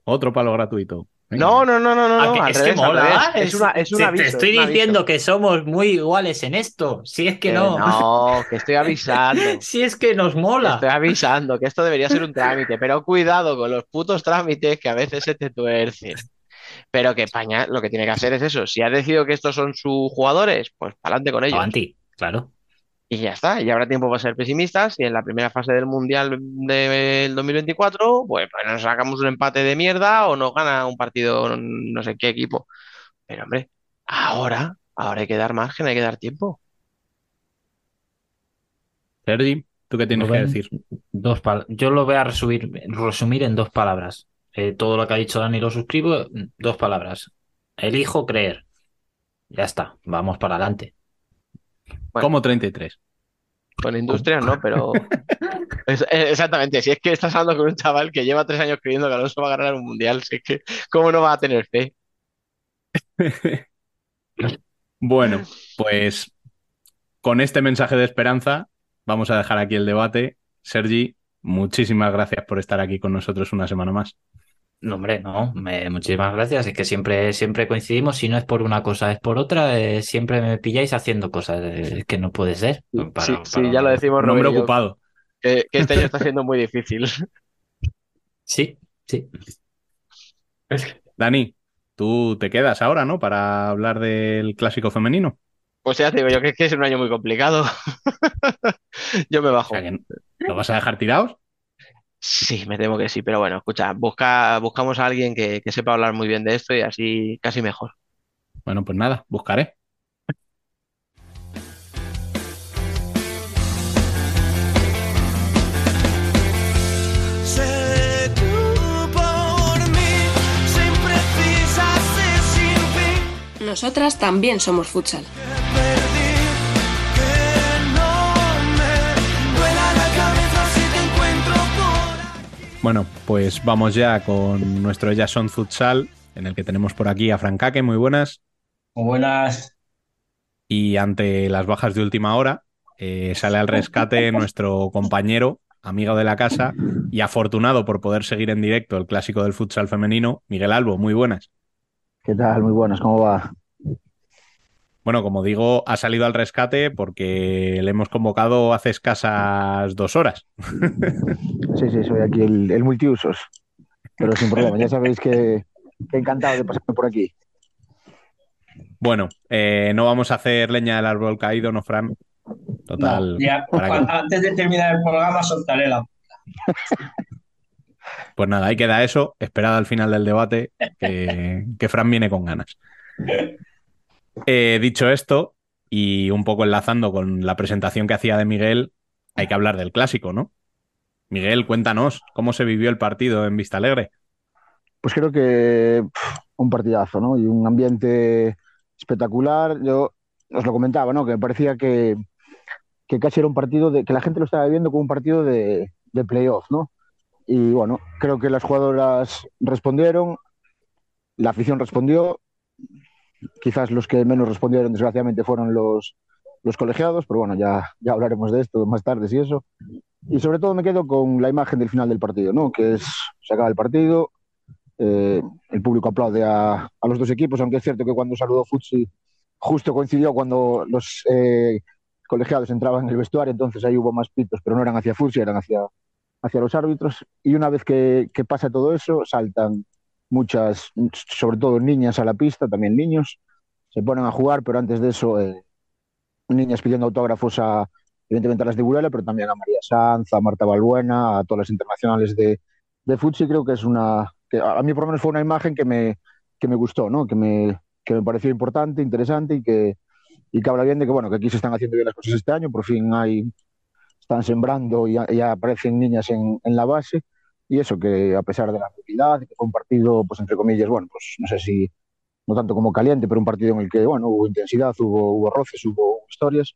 Otro palo gratuito. No, no, no, no, no, Ah, no, es revés, que al mola. revés. es- Es una, es un te- aviso, Te estoy es un diciendo aviso. que somos muy iguales en esto. Si es que Que no. no, que estoy avisando. (laughs) Si es que nos mola. Estoy avisando que esto debería ser un trámite, pero cuidado con los putos trámites que a veces se te tuercen. Pero que España lo que tiene que hacer es eso. Si ha decidido que estos son sus jugadores, pues para adelante con ellos. Avanti, claro. Y ya está, y habrá tiempo para ser pesimistas y en la primera fase del Mundial del 2024, pues, pues nos sacamos un empate de mierda o nos gana un partido no sé qué equipo. Pero hombre, ahora, ahora hay que dar margen, hay que dar tiempo. Sergi, ¿tú qué tienes que decir? Dos pal- Yo lo voy a resumir, resumir en dos palabras. Eh, todo lo que ha dicho Dani lo suscribo. Dos palabras. Elijo creer. Ya está, vamos para adelante. Bueno. Como 33. Con industria no, pero (laughs) es- exactamente, si es que estás hablando con un chaval que lleva tres años creyendo que Alonso va a ganar un mundial, si es que, ¿cómo no va a tener fe? (laughs) Bueno, pues con este mensaje de esperanza vamos a dejar aquí el debate. Sergi, muchísimas gracias por estar aquí con nosotros una semana más. No, hombre, no. me- muchísimas gracias. Es que siempre, siempre coincidimos. Si no es por una cosa, es por otra. eh, siempre me pilláis haciendo cosas. eh, Es que no puede ser. Para- Sí, para- sí, ya lo decimos Un hombre Rubén y yo, ocupado. que, que este año está siendo muy difícil. (laughs) Sí, sí. Dani, tú te quedas ahora, ¿no? Para hablar del clásico femenino. Pues ya te digo yo que es que es un año muy complicado. (laughs) Yo me O bajo. sea lo vas a dejar tirados. Sí, me temo que sí, pero bueno, escucha, busca, buscamos a alguien que, que sepa hablar muy bien de esto y así casi mejor. Bueno, pues nada, buscaré. Nosotras también somos futsal. Bueno, pues vamos ya con nuestro Jason Futsal, en el que tenemos por aquí a Francaque, muy buenas. Muy buenas. Y ante las bajas de última hora, eh, sale al rescate (laughs) nuestro compañero, amigo de la casa y afortunado por poder seguir en directo el clásico del futsal femenino, Miguel Albo, muy buenas. ¿Qué tal? Muy buenas, ¿cómo va? Bueno, como digo, ha salido al rescate porque le hemos convocado hace escasas dos horas. Sí, sí, soy aquí el, el multiusos, pero sin problema, ya sabéis que, que encantado de pasarme por aquí. Bueno, eh, no vamos a hacer leña del árbol caído, ¿no, Fran? Total. No, ya, ¿para qué? antes de terminar el programa soltaré la... Pues nada, ahí queda eso. Esperad al final del debate que, que Fran viene con ganas. Eh, dicho esto, y un poco enlazando con la presentación que hacía de Miguel, hay que hablar del clásico, ¿no? Miguel, cuéntanos, ¿cómo se vivió el partido en Vista Alegre? Pues creo que un partidazo, ¿no? Y un ambiente espectacular. Yo os lo comentaba, ¿no? Que me parecía que, que casi era un partido de que la gente lo estaba viendo como un partido de, de playoff, ¿no? Y bueno, creo que las jugadoras respondieron, la afición respondió, quizás los que menos respondieron, desgraciadamente, fueron los, los colegiados, pero bueno, ya, ya hablaremos de esto más tarde, si eso. Y sobre todo me quedo con la imagen del final del partido, ¿no? Que es, se acaba el partido, eh, el público aplaude a, a los dos equipos, aunque es cierto que cuando saludó Futsi justo coincidió cuando los eh, colegiados entraban en el vestuario, entonces ahí hubo más pitos, pero no eran hacia Futsi, eran hacia, hacia los árbitros. Y una vez que, que pasa todo eso, saltan muchas, sobre todo niñas a la pista, también niños, se ponen a jugar, pero antes de eso, eh, niñas pidiendo autógrafos a, evidentemente a las de Burela, pero también a María Sanz, a Marta Balbuena, a todas las internacionales de, de Futsi, creo que es una, que a mí por lo menos fue una imagen que me, que me gustó, ¿no? Que me, que me pareció importante, interesante y que, y que habla bien de que, bueno, que aquí se están haciendo bien las cosas este año, por fin hay, están sembrando y ya aparecen niñas en, en la base y eso, que a pesar de la realidad, que fue un partido, pues entre comillas, bueno, pues no sé si no tanto como caliente, pero un partido en el que, bueno, hubo intensidad, hubo, hubo roces, hubo historias,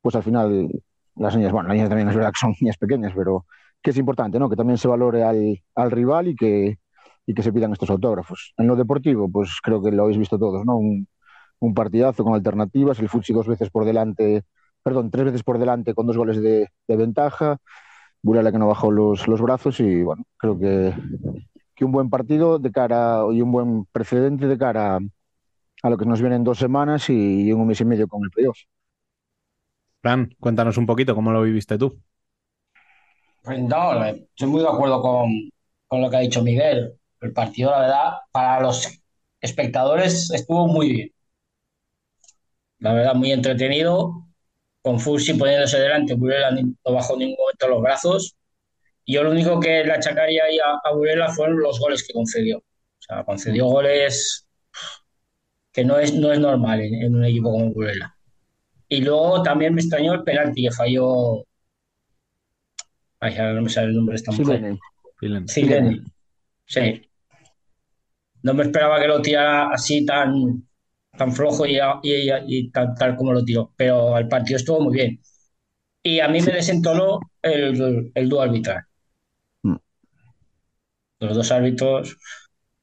pues al final las niñas, bueno, las niñas también es verdad que son niñas pequeñas, pero que es importante, ¿no? Que también se valore al, al rival y que, y que se pidan estos autógrafos. En lo deportivo, pues creo que lo habéis visto todos, ¿no? Un, un partidazo con alternativas, el Futsi dos veces por delante, perdón, tres veces por delante con dos goles de, de ventaja, Burela que no bajó los, los brazos y bueno, creo que, que un buen partido de cara y un buen precedente de cara a lo que nos viene en dos semanas y en un mes y medio con el playoff. Fran, cuéntanos un poquito cómo lo viviste tú. Pues no, estoy muy de acuerdo con, con lo que ha dicho Miguel. El partido, la verdad, para los espectadores estuvo muy bien. La verdad, muy entretenido. Con Fusi poniéndose delante, Burela no bajó en ningún momento los brazos. Y yo lo único que le achacaría ahí a, a Burela fueron los goles que concedió. O sea, concedió goles que no es, no es normal en, en un equipo como Burela. Y luego también me extrañó el penalti que falló. Ay, ahora no me sale el nombre de esta mujer. Silene. Silene. Sí. No me esperaba que lo tirara así tan, tan flojo y, y- y tal como lo tiró. Pero el partido estuvo muy bien. Y a mí me desentonó el, el dúo arbitral. Mm. Los dos árbitros.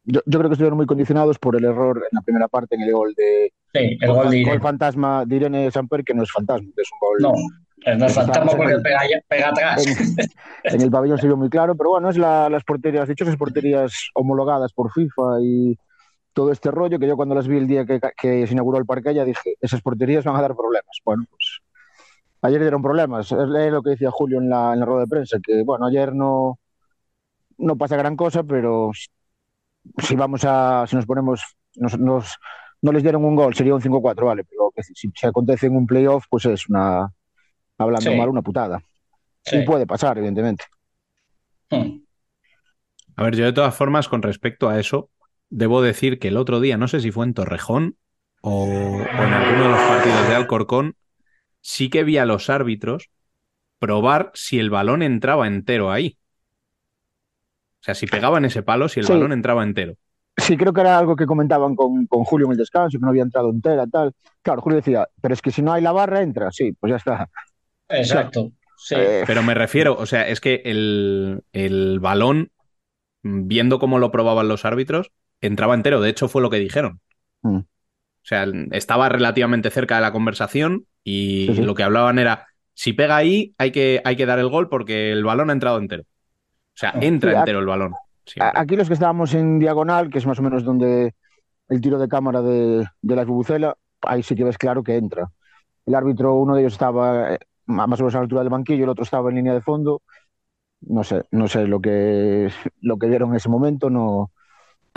Yo, yo creo que estuvieron muy condicionados por el error en la primera parte en el gol de Sí, el gol de Irene. fantasma de Irene Samper, que no es fantasma, es un gol No, no es fantasma porque pega, pega atrás. en, en el pabellón se vio muy claro, pero bueno, es la- las porterías, dichosas porterías homologadas por FIFA y todo este rollo, que yo cuando las vi el día que, que se inauguró el parque ya dije, esas porterías van a dar problemas. Bueno, pues ayer dieron problemas, es lo que decía Julio en la, en la rueda de prensa, que bueno, ayer no, no pasa gran cosa, pero si vamos a, si nos ponemos, nos, nos- no les dieron un gol, sería un 5-4, vale, pero que si, si acontece en un playoff, pues es una, hablando Sí. mal, una putada. Sí. Y puede pasar, evidentemente. Hmm. A ver, yo de todas formas, con respecto a eso, debo decir que el otro día, no sé si fue en Torrejón o, o en alguno de los partidos de Alcorcón, sí que vi a los árbitros probar si el balón entraba entero ahí. O sea, si pegaban ese palo, si el Sí. balón entraba entero. Sí, creo que era algo que comentaban con, con Julio en el descanso, que no había entrado entera, tal. Claro, Julio decía, pero es que si no hay la barra, entra. Sí, pues ya está. Exacto. Sí. Eh, Pero me refiero, o sea, es que el, el balón, viendo cómo lo probaban los árbitros, entraba entero. De hecho, fue lo que dijeron. Mm. O sea, estaba relativamente cerca de la conversación y Sí, sí. lo que hablaban era, si pega ahí, hay que, hay que dar el gol porque el balón ha entrado entero. O sea, entra Sí, entero el balón. siempre. aquí los que estábamos en diagonal, que es más o menos donde el tiro de cámara de, de la bubucela, ahí sí que ves claro que entra. El árbitro, uno de ellos estaba eh, más o menos a la altura del banquillo, el otro estaba en línea de fondo. No sé, no sé lo que, lo que vieron en ese momento, no.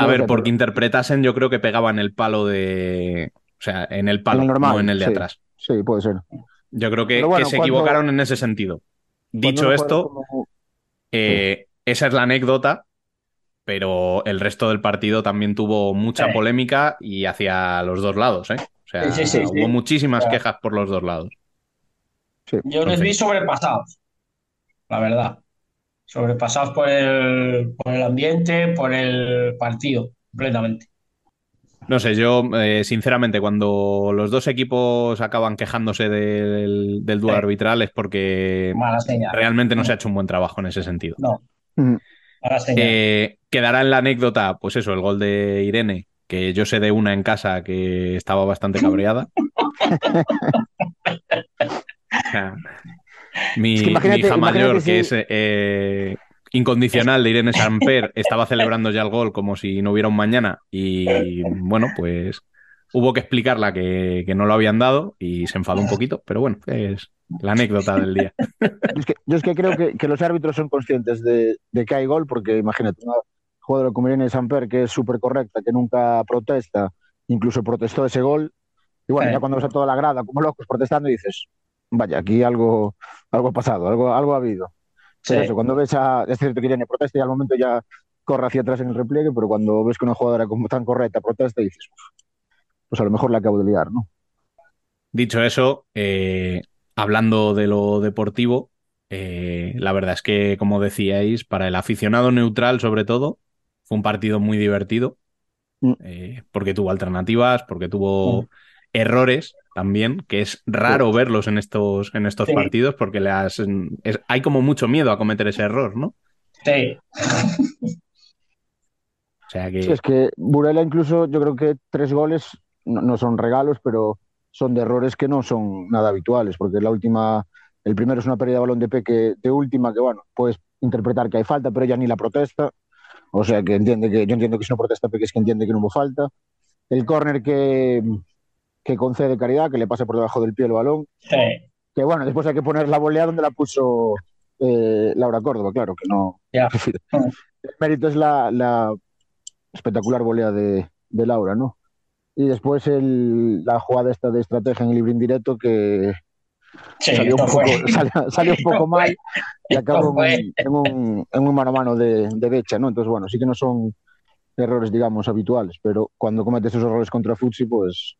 A ver, porque pero- interpretasen, yo creo que pegaba en el palo de. O sea, en el palo, En el normal, no en el de sí. atrás. Sí, puede ser. Yo creo que, Pero bueno, que se cuando- equivocaron en ese sentido. Dicho esto, como- eh, esa es la anécdota, pero el resto del partido también tuvo mucha Sí. polémica y hacia los dos lados, ¿eh? O sea, Sí, sí, sí, hubo sí. muchísimas Claro. quejas por los dos lados. Yo les vi sobrepasados, la verdad. Sobrepasados por el, por el ambiente, por el partido, completamente. No sé, yo eh, sinceramente cuando los dos equipos acaban quejándose del, del duelo Sí. arbitral es porque realmente no se ha hecho un buen trabajo en ese sentido. No, Mm. mala señal. Eh, quedará en la anécdota, pues eso, el gol de Irene, que yo sé de una en casa que estaba bastante cabreada. (laughs) Mi, Es que imagínate- mi hija mayor, que si- es eh, incondicional de Irene Samper, (laughs) estaba celebrando ya el gol como si no hubiera un mañana. Y bueno, pues hubo que explicarla que, que no lo habían dado y se enfadó un poquito, pero bueno, es la anécdota del día. Yo es que, yo es que creo que, que los árbitros son conscientes de, de que hay gol, porque imagínate, una jugadora como Irene Samper, que es súper correcta, que nunca protesta, incluso protestó ese gol, y bueno, Sí. ya cuando ves a toda la grada como locos protestando, dices, vaya, aquí algo, algo ha pasado, algo, algo ha habido. Pero Sí. eso, cuando ves a, es cierto que Irene protesta y al momento ya corre hacia atrás en el repliegue, pero cuando ves que una jugadora como tan correcta protesta, dices, "Uf, pues a lo mejor la acabo de liar, ¿no? Dicho eso, eh, hablando de lo deportivo, eh, la verdad es que, como decíais, para el aficionado neutral, sobre todo, fue un partido muy divertido, Mm. eh, porque tuvo alternativas, porque tuvo Mm. errores también, que es raro verlos en estos, en estos Sí. partidos, porque las, es- hay como mucho miedo a cometer ese error, ¿no? Sí, (laughs) O sea que Sí, es que Burela incluso yo creo que tres goles no, no son regalos, pero son de errores que no son nada habituales, porque la última, el primero es una pérdida de balón de Peque de última, que bueno, puedes interpretar que hay falta, pero ella ni la protesta, o sea que entiende que, yo entiendo que si no protesta Peque es que entiende que no hubo falta. El córner que, que concede Caridad, que le pasa por debajo del pie el balón, sí. que bueno, después hay que poner la volea donde la puso eh, Laura Córdoba, claro, que no. Ya. (laughs) El mérito es la, la espectacular volea de, de Laura, ¿no? Y después el, la jugada esta de estrategia en el libre indirecto que, Sí, salió, un poco, (laughs) salió, salió un poco mal y acabó en, en un, en un mano a mano de, de Becha, ¿no? Entonces, bueno, sí que no son errores, digamos, habituales, pero cuando cometes esos errores contra Futsi, pues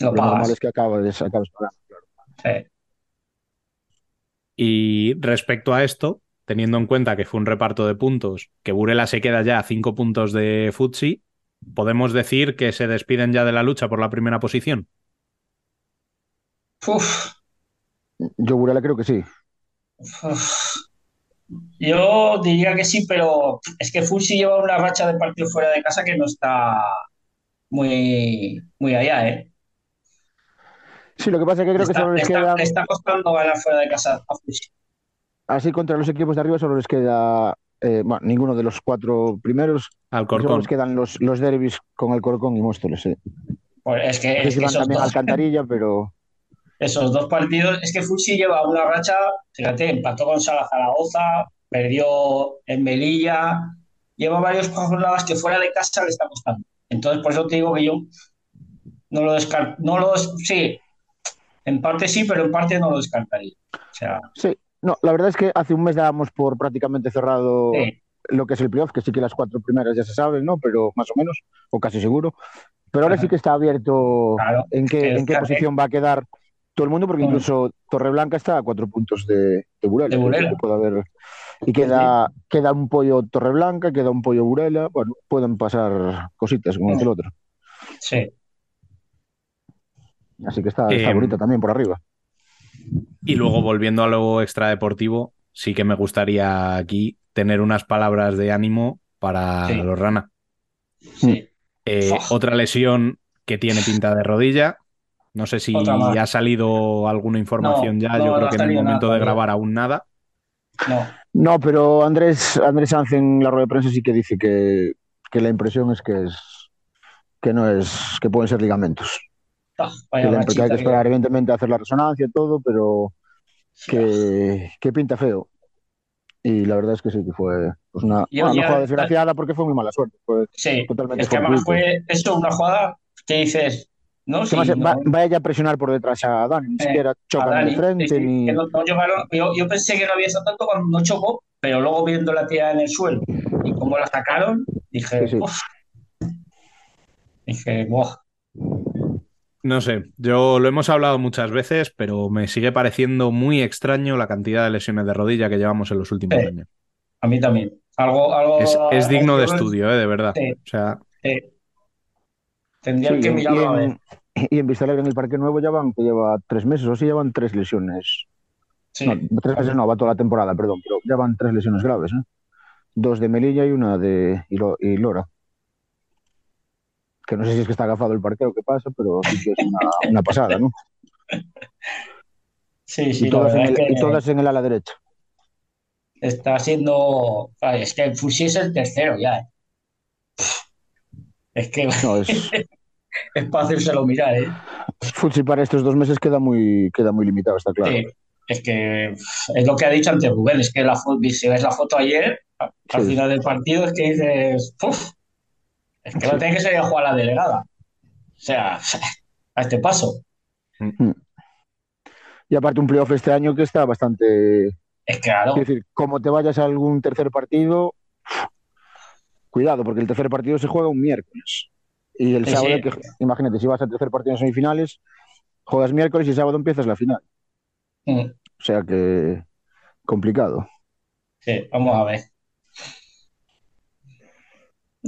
Lo lo normal es que acabes, acabes pagando. Sí. Y respecto a esto, teniendo en cuenta que fue un reparto de puntos, que Burela se queda ya a cinco puntos de Futsi, podemos decir que se despiden ya de la lucha por la primera posición. Uf, Yo, Burela, creo que sí. uf. Yo diría que sí, pero es que Fulsi lleva una racha de partido fuera de casa que no está muy, muy allá, ¿eh? Sí, lo que pasa es que creo que solo les está- queda, le está costando ganar fuera de casa a así contra los equipos de arriba, solo les queda, eh, bueno, ninguno de los cuatro primeros, y solo Alcorcón. les quedan los, los derbis con Alcorcón y Móstoles, sí. Pues es que, No sé es si que van esos también a dos, Alcantarilla, pero esos dos partidos, es que Fulsi lleva una racha, fíjate, empató con Sala Zaragoza, perdió en Melilla, lleva varias jornadas que fuera de casa le está costando. Entonces, por eso te digo que yo no lo descarto, no lo, sí, en parte sí, pero en parte no lo descartaría. O sea, sí. No, la verdad es que hace un mes dábamos por prácticamente cerrado sí, lo que es el playoff, que sí que las cuatro primeras ya se saben, ¿no? Pero más o menos, o casi seguro. Pero ahora Ajá. sí que está abierto claro. en qué, en posición va a quedar todo el mundo, porque Mm. incluso Torreblanca está a cuatro puntos de, de Burela. De Burela. que puede haber- y queda, queda un pollo Torreblanca, queda un pollo Burela. Bueno, pueden pasar cositas como Mm. el otro. Sí, Así que está, está Em, bonita también por arriba. Y luego volviendo a lo extradeportivo, sí que me gustaría aquí tener unas palabras de ánimo para Sí. los Rana. sí. Eh, Uf. otra lesión que tiene pinta de rodilla. No sé si ha salido alguna información No, ya. no, Yo creo que en el nada momento de grabar aún nada. No, No, pero Andrés, Andrés Sanz en la rueda de prensa sí que dice que, que la impresión es que es que no es, que pueden ser ligamentos. Ah, Que, vaya hay que que- esperar, evidentemente, a hacer la resonancia y todo, pero que, que pinta feo. Y la verdad es que sí, que fue pues una, Yo bueno, una ya- jugada desgraciada porque fue muy mala suerte. Fue Sí, totalmente es que además fue eso, una jugada que dices, ¿no? Sí, más, no- va, va ella a presionar por detrás a Dani, ni Eh, siquiera chocan de frente, sí, ni... no- yo, yo pensé que no había estado tanto cuando no chocó, pero luego viendo la tía en el suelo y cómo la sacaron, dije, dije, "Buah". No sé, yo lo hemos hablado muchas veces, pero me sigue pareciendo muy extraño la cantidad de lesiones de rodilla que llevamos en los últimos Sí. años. a mí también. Algo, algo, Es, es digno de estudio, eh, de verdad. Sí. O sea, sí. Tendrían Sí, que y, mirarlo a ver. en, y en Vistalegre, en el Parque Nuevo, ya van, que lleva tres meses, o sí, llevan tres lesiones. Sí. No, tres meses no, va toda la temporada, perdón, pero ya van tres lesiones graves, ¿eh? Dos de Melilla y una de y, Lo- y Lora. Que no sé si es que está agafado el parqueo, qué pasa, pero sí que es una, una pasada, ¿no? (laughs) Sí, sí, y, todas en el, es y que todas en el ala derecha. está siendo. Es que el Fusi es el tercero ya. eh. Es que No, es, (laughs) es para hacérselo mirar, ¿eh? Futsi para estos dos meses queda muy, queda muy limitado, está claro. Sí, es que es lo que ha dicho antes Rubén, es que la si ves la foto ayer, al Sí. final del partido, es que dices, "Uf, es que Sí. tener que salir a jugar la delegada. O sea, a este paso. Y aparte un playoff este año que está bastante... Es claro, Quiero decir, como te vayas a algún tercer partido, cuidado, porque el tercer partido se juega un miércoles. Y el Sí, sábado, sí. que, imagínate, si vas al tercer partido en semifinales, juegas miércoles y el sábado empiezas la final. Mm, O sea que complicado. sí, vamos a ver.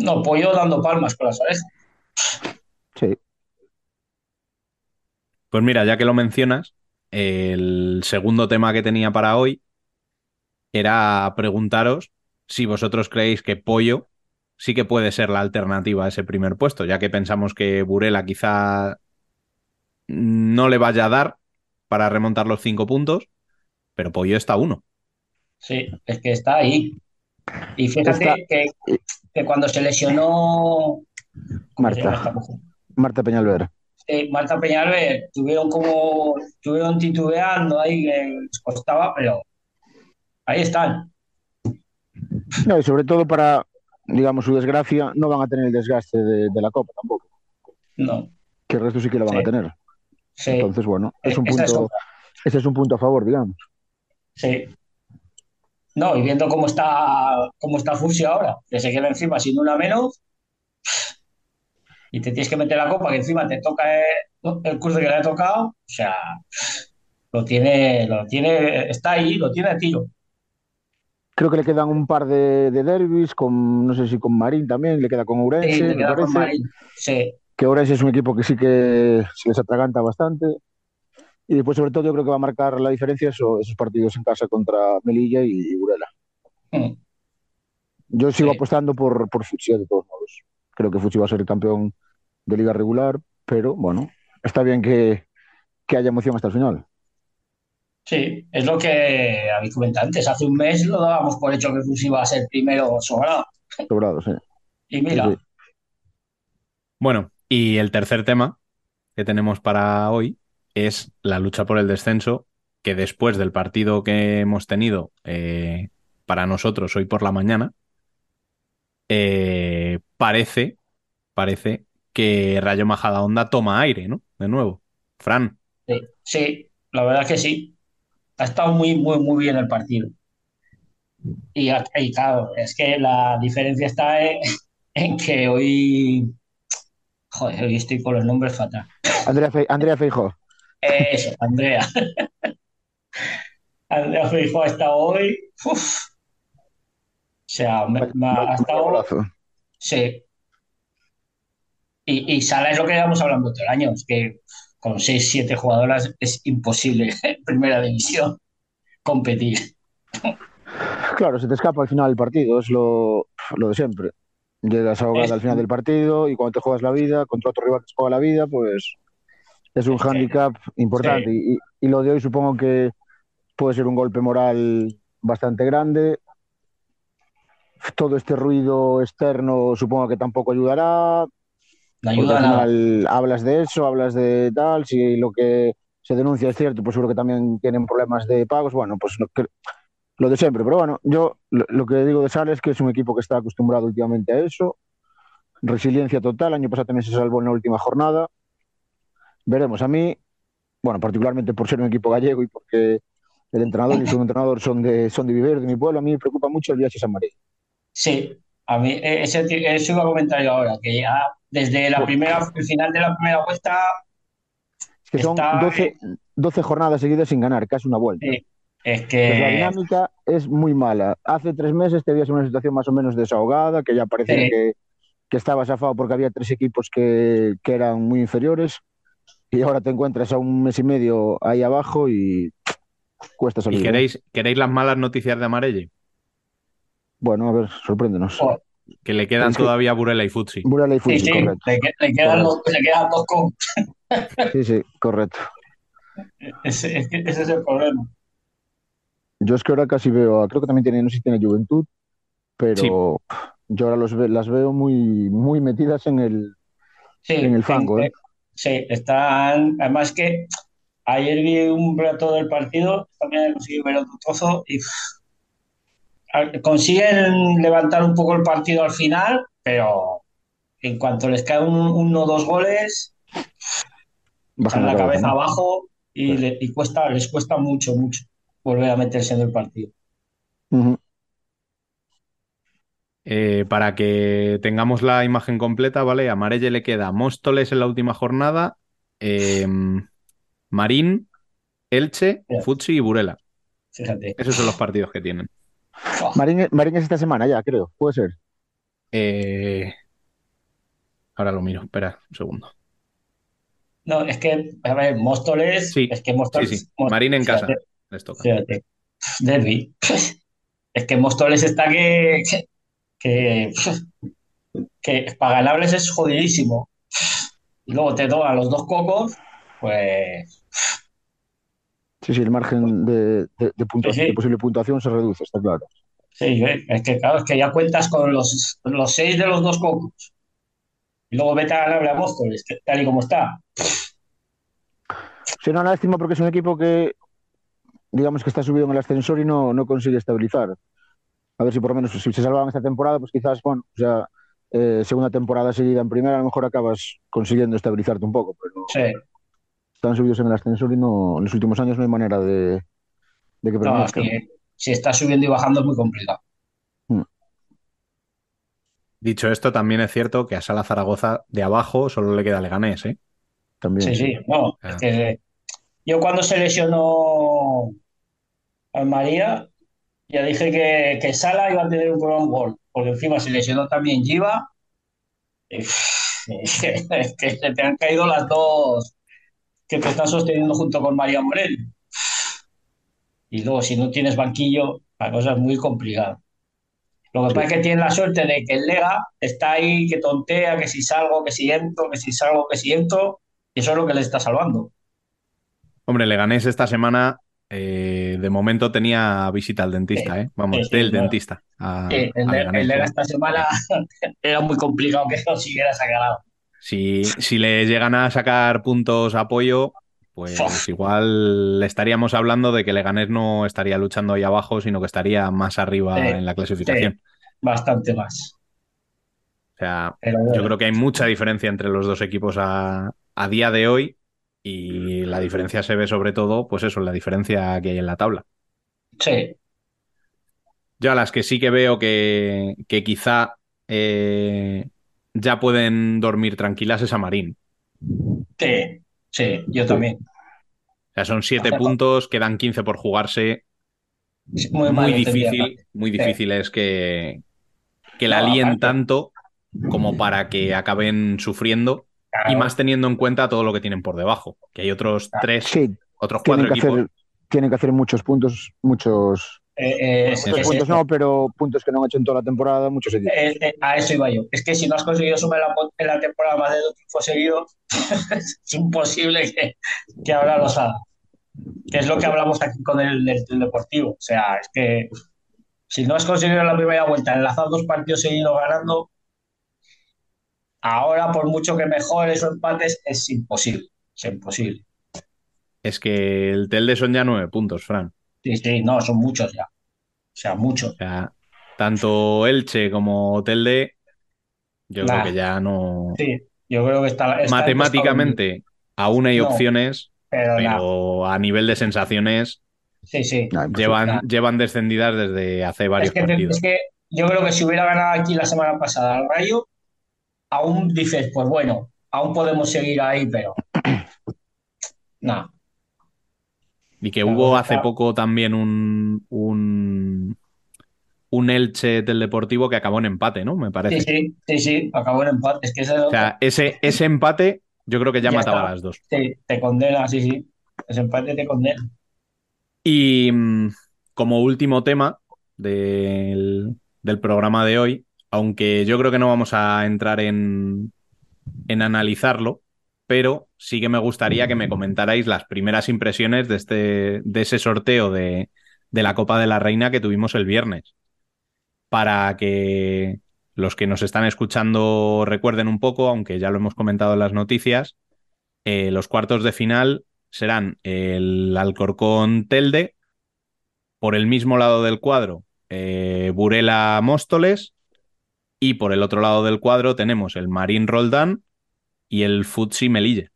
No, pollo dando palmas con las orejas. Sí. pues mira, ya que lo mencionas, el segundo tema que tenía para hoy era preguntaros si vosotros creéis que Pollo sí que puede ser la alternativa a ese primer puesto, ya que pensamos que Burela quizá no le vaya a dar para remontar los cinco puntos, pero Pollo está a uno. Sí, es que está ahí. Y fíjate que, que cuando se lesionó ¿cómo se Marta? Marta Peñalver. Sí, Marta Peñalver tuvieron como, estuvieron titubeando ahí, que les costaba, pero ahí están. No, y sobre todo para, digamos, su desgracia, no van a tener el desgaste de, de la Copa tampoco, No, que el resto sí que lo van Sí. a tener. sí, Entonces, bueno, es un Esa es punto, ese es un punto a favor, digamos. Sí. No, y viendo cómo está, cómo está Fusi ahora, que se queda encima sin una menos, y te tienes que meter la copa, que encima te toca el, el curso que le ha tocado, o sea, lo tiene, lo tiene, está ahí, lo tiene a tiro. Creo que le quedan un par de, de derbis, con, no sé si con Marín también, le queda con Ourense, Sí, me queda con. Marín. Sí, que Ourense es un equipo que sí que se les atraganta bastante. Y después, sobre todo, yo creo que va a marcar la diferencia eso- esos partidos en casa contra Melilla y Burela. Mm. Yo sigo Sí. apostando por, por Futsi, de todos modos. Creo que Futsi va a ser el campeón de liga regular, pero bueno, está bien que, que haya emoción hasta el final. sí, es lo que habéis comentado antes. Hace un mes lo dábamos por hecho que Fusi iba a ser primero sobrado. Sobrado, sí. Y mira, Sí, sí. Bueno, y el tercer tema que tenemos para hoy es la lucha por el descenso, que después del partido que hemos tenido eh, para nosotros hoy por la mañana, eh, parece, parece que Rayo Majadahonda toma aire, ¿no? De nuevo. Fran, sí, sí, la verdad es que sí. Ha estado muy, muy, muy bien el partido. Y, claro, es que la diferencia está en, en que hoy, joder, hoy estoy con los nombres fatal. Andrea, Fe- Andrea Feijó. Eso, Andrea. Andrea Feijóo ha estado hoy. uf. O sea, me- me ha Vaya estado. golazo. Sí. Y, y Sala es lo que íbamos hablando todo el año, es que con 6, 7 jugadoras es imposible en (laughs) primera división competir. Claro, se te escapa al final del partido, es lo, lo de siempre. Llegas ahogada Es- al final del partido y cuando te juegas la vida, contra otro rival que se juega la vida, pues es un hándicap importante. Y, y lo de hoy supongo que puede ser un golpe moral bastante grande. Todo este ruido externo supongo que tampoco ayudará, No ayuda al nada. final hablas de eso, hablas de tal, si lo que se denuncia es cierto, pues seguro que también tienen problemas de pagos, bueno, pues lo, que- lo de siempre. Pero bueno, yo lo, lo que digo de Sala es que es un equipo que está acostumbrado últimamente a eso, resiliencia total, año pasado también se salvó en la última jornada. Veremos, a mí, bueno, particularmente por ser un equipo gallego y porque el entrenador y (clears throat) su entrenador son de, son de Viver, de mi pueblo, a mí me preocupa mucho el viaje a San María. Sí, a mí ese, ti- eso iba a comentar yo ahora, que ya desde la primera, el final de la primera vuelta, Es que son Está, 12, 12 jornadas seguidas sin ganar, casi una vuelta. sí, es Pues la que dinámica es muy mala. Hace tres meses te veías en una situación más o menos desahogada, que ya parecía Sí. que, que estaba zafado porque había tres equipos que, que eran muy inferiores y ahora te encuentras a un mes y medio ahí abajo y cuesta salir. ¿y ¿eh? queréis, queréis las malas noticias de Amarelle? Bueno, a ver, sorpréndenos. Joder. Que le quedan Es que- todavía Burela y Futsi. Burela y sí, Fuji, sí, correcto. le, le quedan dos, le quedan dos con. Sí, sí, correcto. Ese, ese es el problema. Yo es que ahora casi veo, a- creo que también tiene, no sé si tiene Juventud, pero yo ahora los las veo muy, muy metidas en el, Sí, en el fango. en- ¿eh? Sí, están. Además que ayer vi un rato del partido, también he conseguido ver otro trozo y pff, a- consiguen levantar un poco el partido al final, pero en cuanto les cae un, uno o dos goles, Bajan la cabeza ¿no? abajo y, le- y cuesta, les cuesta mucho, mucho volver a meterse en el partido. Ujú. Eh, para que tengamos la imagen completa, ¿vale? A Marelle le queda Móstoles en la última jornada, eh, Marín, Elche. Futsi y Burela. Fíjate. Esos son los partidos que tienen. Marín, Marín es esta semana ya, creo. Puede ser. Eh, ahora lo miro, espera un segundo. No, es que, a ver, Móstoles, Sí, es que Sí, Móstoles, sí. Marín en casa fíjate, les toca. fíjate. Derbi. (laughs) Es que Móstoles está que, que, que, para ganarles es jodidísimo. Y luego te tocan los dos cocos, pues Sí, sí, el margen de, de, de puntuación- Sí, sí. de posible puntuación se reduce, está claro. sí, es que claro, es que ya cuentas con los, los seis de los dos cocos. Y luego vete a ganarle a que tal y como está. Sí, no, lástima porque es un equipo que, digamos que está subido en el ascensor y no, no consigue estabilizar. A ver si por lo menos, si se salvaban esta temporada, pues quizás, bueno, o sea, eh, segunda temporada seguida en primera, a lo mejor acabas consiguiendo estabilizarte un poco, pero Sí. están subidos en el ascensor y no, en los últimos años no hay manera de, de que No, es que si está subiendo y bajando es muy complicado. Dicho esto, también es cierto que a Sala Zaragoza de abajo solo le queda Leganés, ¿eh? También. Sí, sí, no, Ah. es que yo cuando se lesionó al María, ya dije que, que Sala iba a tener un gran gol, porque encima se lesionó también Giva, (laughs) es que se te han caído las dos que te están sosteniendo junto con María Morel. Y luego, si no tienes banquillo, la cosa es muy complicada. Lo que pasa es que tienes la suerte de que el Lega está ahí, que tontea, que si salgo, que si entro, que si salgo, que si entro, y eso es lo que le está salvando. Hombre, Leganés esta semana, eh, de momento tenía visita al dentista, ¿eh? Vamos, Sí, del no. dentista a, Sí, el, a Leganés, esta semana (laughs) era muy complicado que consiguiera sacar. Si, si le llegan a sacar puntos apoyo, pues Fuf. igual estaríamos hablando de que Leganés no estaría luchando ahí abajo, sino que estaría más arriba Sí, en la clasificación. Bastante más. O sea, Pero yo creo que hay mucha diferencia entre los dos equipos a, a día de hoy y la diferencia se ve sobre todo, pues eso, la diferencia que hay en la tabla. sí, Yo a las que sí que veo que, que quizá eh, ya pueden dormir tranquilas es a Marín. sí, sí, yo también. O sea, son siete puntos, quedan 15 por jugarse. Muy, mal Muy entendida. difícil, muy Sí. difícil es que, que la No, líen aparte- tanto como para que acaben sufriendo y Claro. más teniendo en cuenta todo lo que tienen por debajo, que hay otros tres, Sí, otros cuatro tienen que, equipos. hacer, tienen que hacer muchos puntos, muchos, Eh, eh, es- muchos es puntos no, pero puntos que no han hecho en toda la temporada, muchos equipos. Eh, eh, a eso iba yo. Es que si no has conseguido sumar la, en la temporada más de dos triunfos seguidos, (laughs) es imposible que, que ahora los haga. Que es lo que hablamos aquí con el, el- el Deportivo. O sea, es que si no has conseguido en la primera vuelta enlazar dos partidos seguidos ganando, ahora por mucho que mejores o empates, es imposible. Es imposible. Es que el Telde son ya nueve puntos, Fran. Sí, sí, no, son muchos ya. O sea, muchos. O sea, tanto Elche como Telde, yo Nah. creo que ya no. Sí, yo creo que está. está Matemáticamente, aún hay No, opciones, Pero a nivel de sensaciones Sí, sí. Llevan, Nah. llevan descendidas desde hace varios Es que, partidos. es que yo creo que si hubiera ganado aquí la semana pasada al Rayo, aún dices, pues bueno, aún podemos seguir ahí, pero (clears throat) no. Y que hubo hace poco también un, un, un Elche del Deportivo que acabó en empate, ¿no? Me Sí, parece. sí, sí, sí, acabó el empate. Es que ese, O sea, ese, ese empate yo creo que ya, Ya mataba está. a las dos. sí, te condena, sí, sí. Ese empate te condena. Y mm, como último tema del, del programa de hoy, aunque yo creo que no vamos a entrar en, en analizarlo, pero sí que me gustaría que me comentarais las primeras impresiones de, este, de ese sorteo de, de la Copa de la Reina que tuvimos el viernes. Para que los que nos están escuchando recuerden un poco, aunque ya lo hemos comentado en las noticias, eh, los cuartos de final serán el Alcorcón Telde, por el mismo lado del cuadro, eh, Burela Móstoles, y por el otro lado del cuadro tenemos el Marín Roldán y el Futsi Melilla.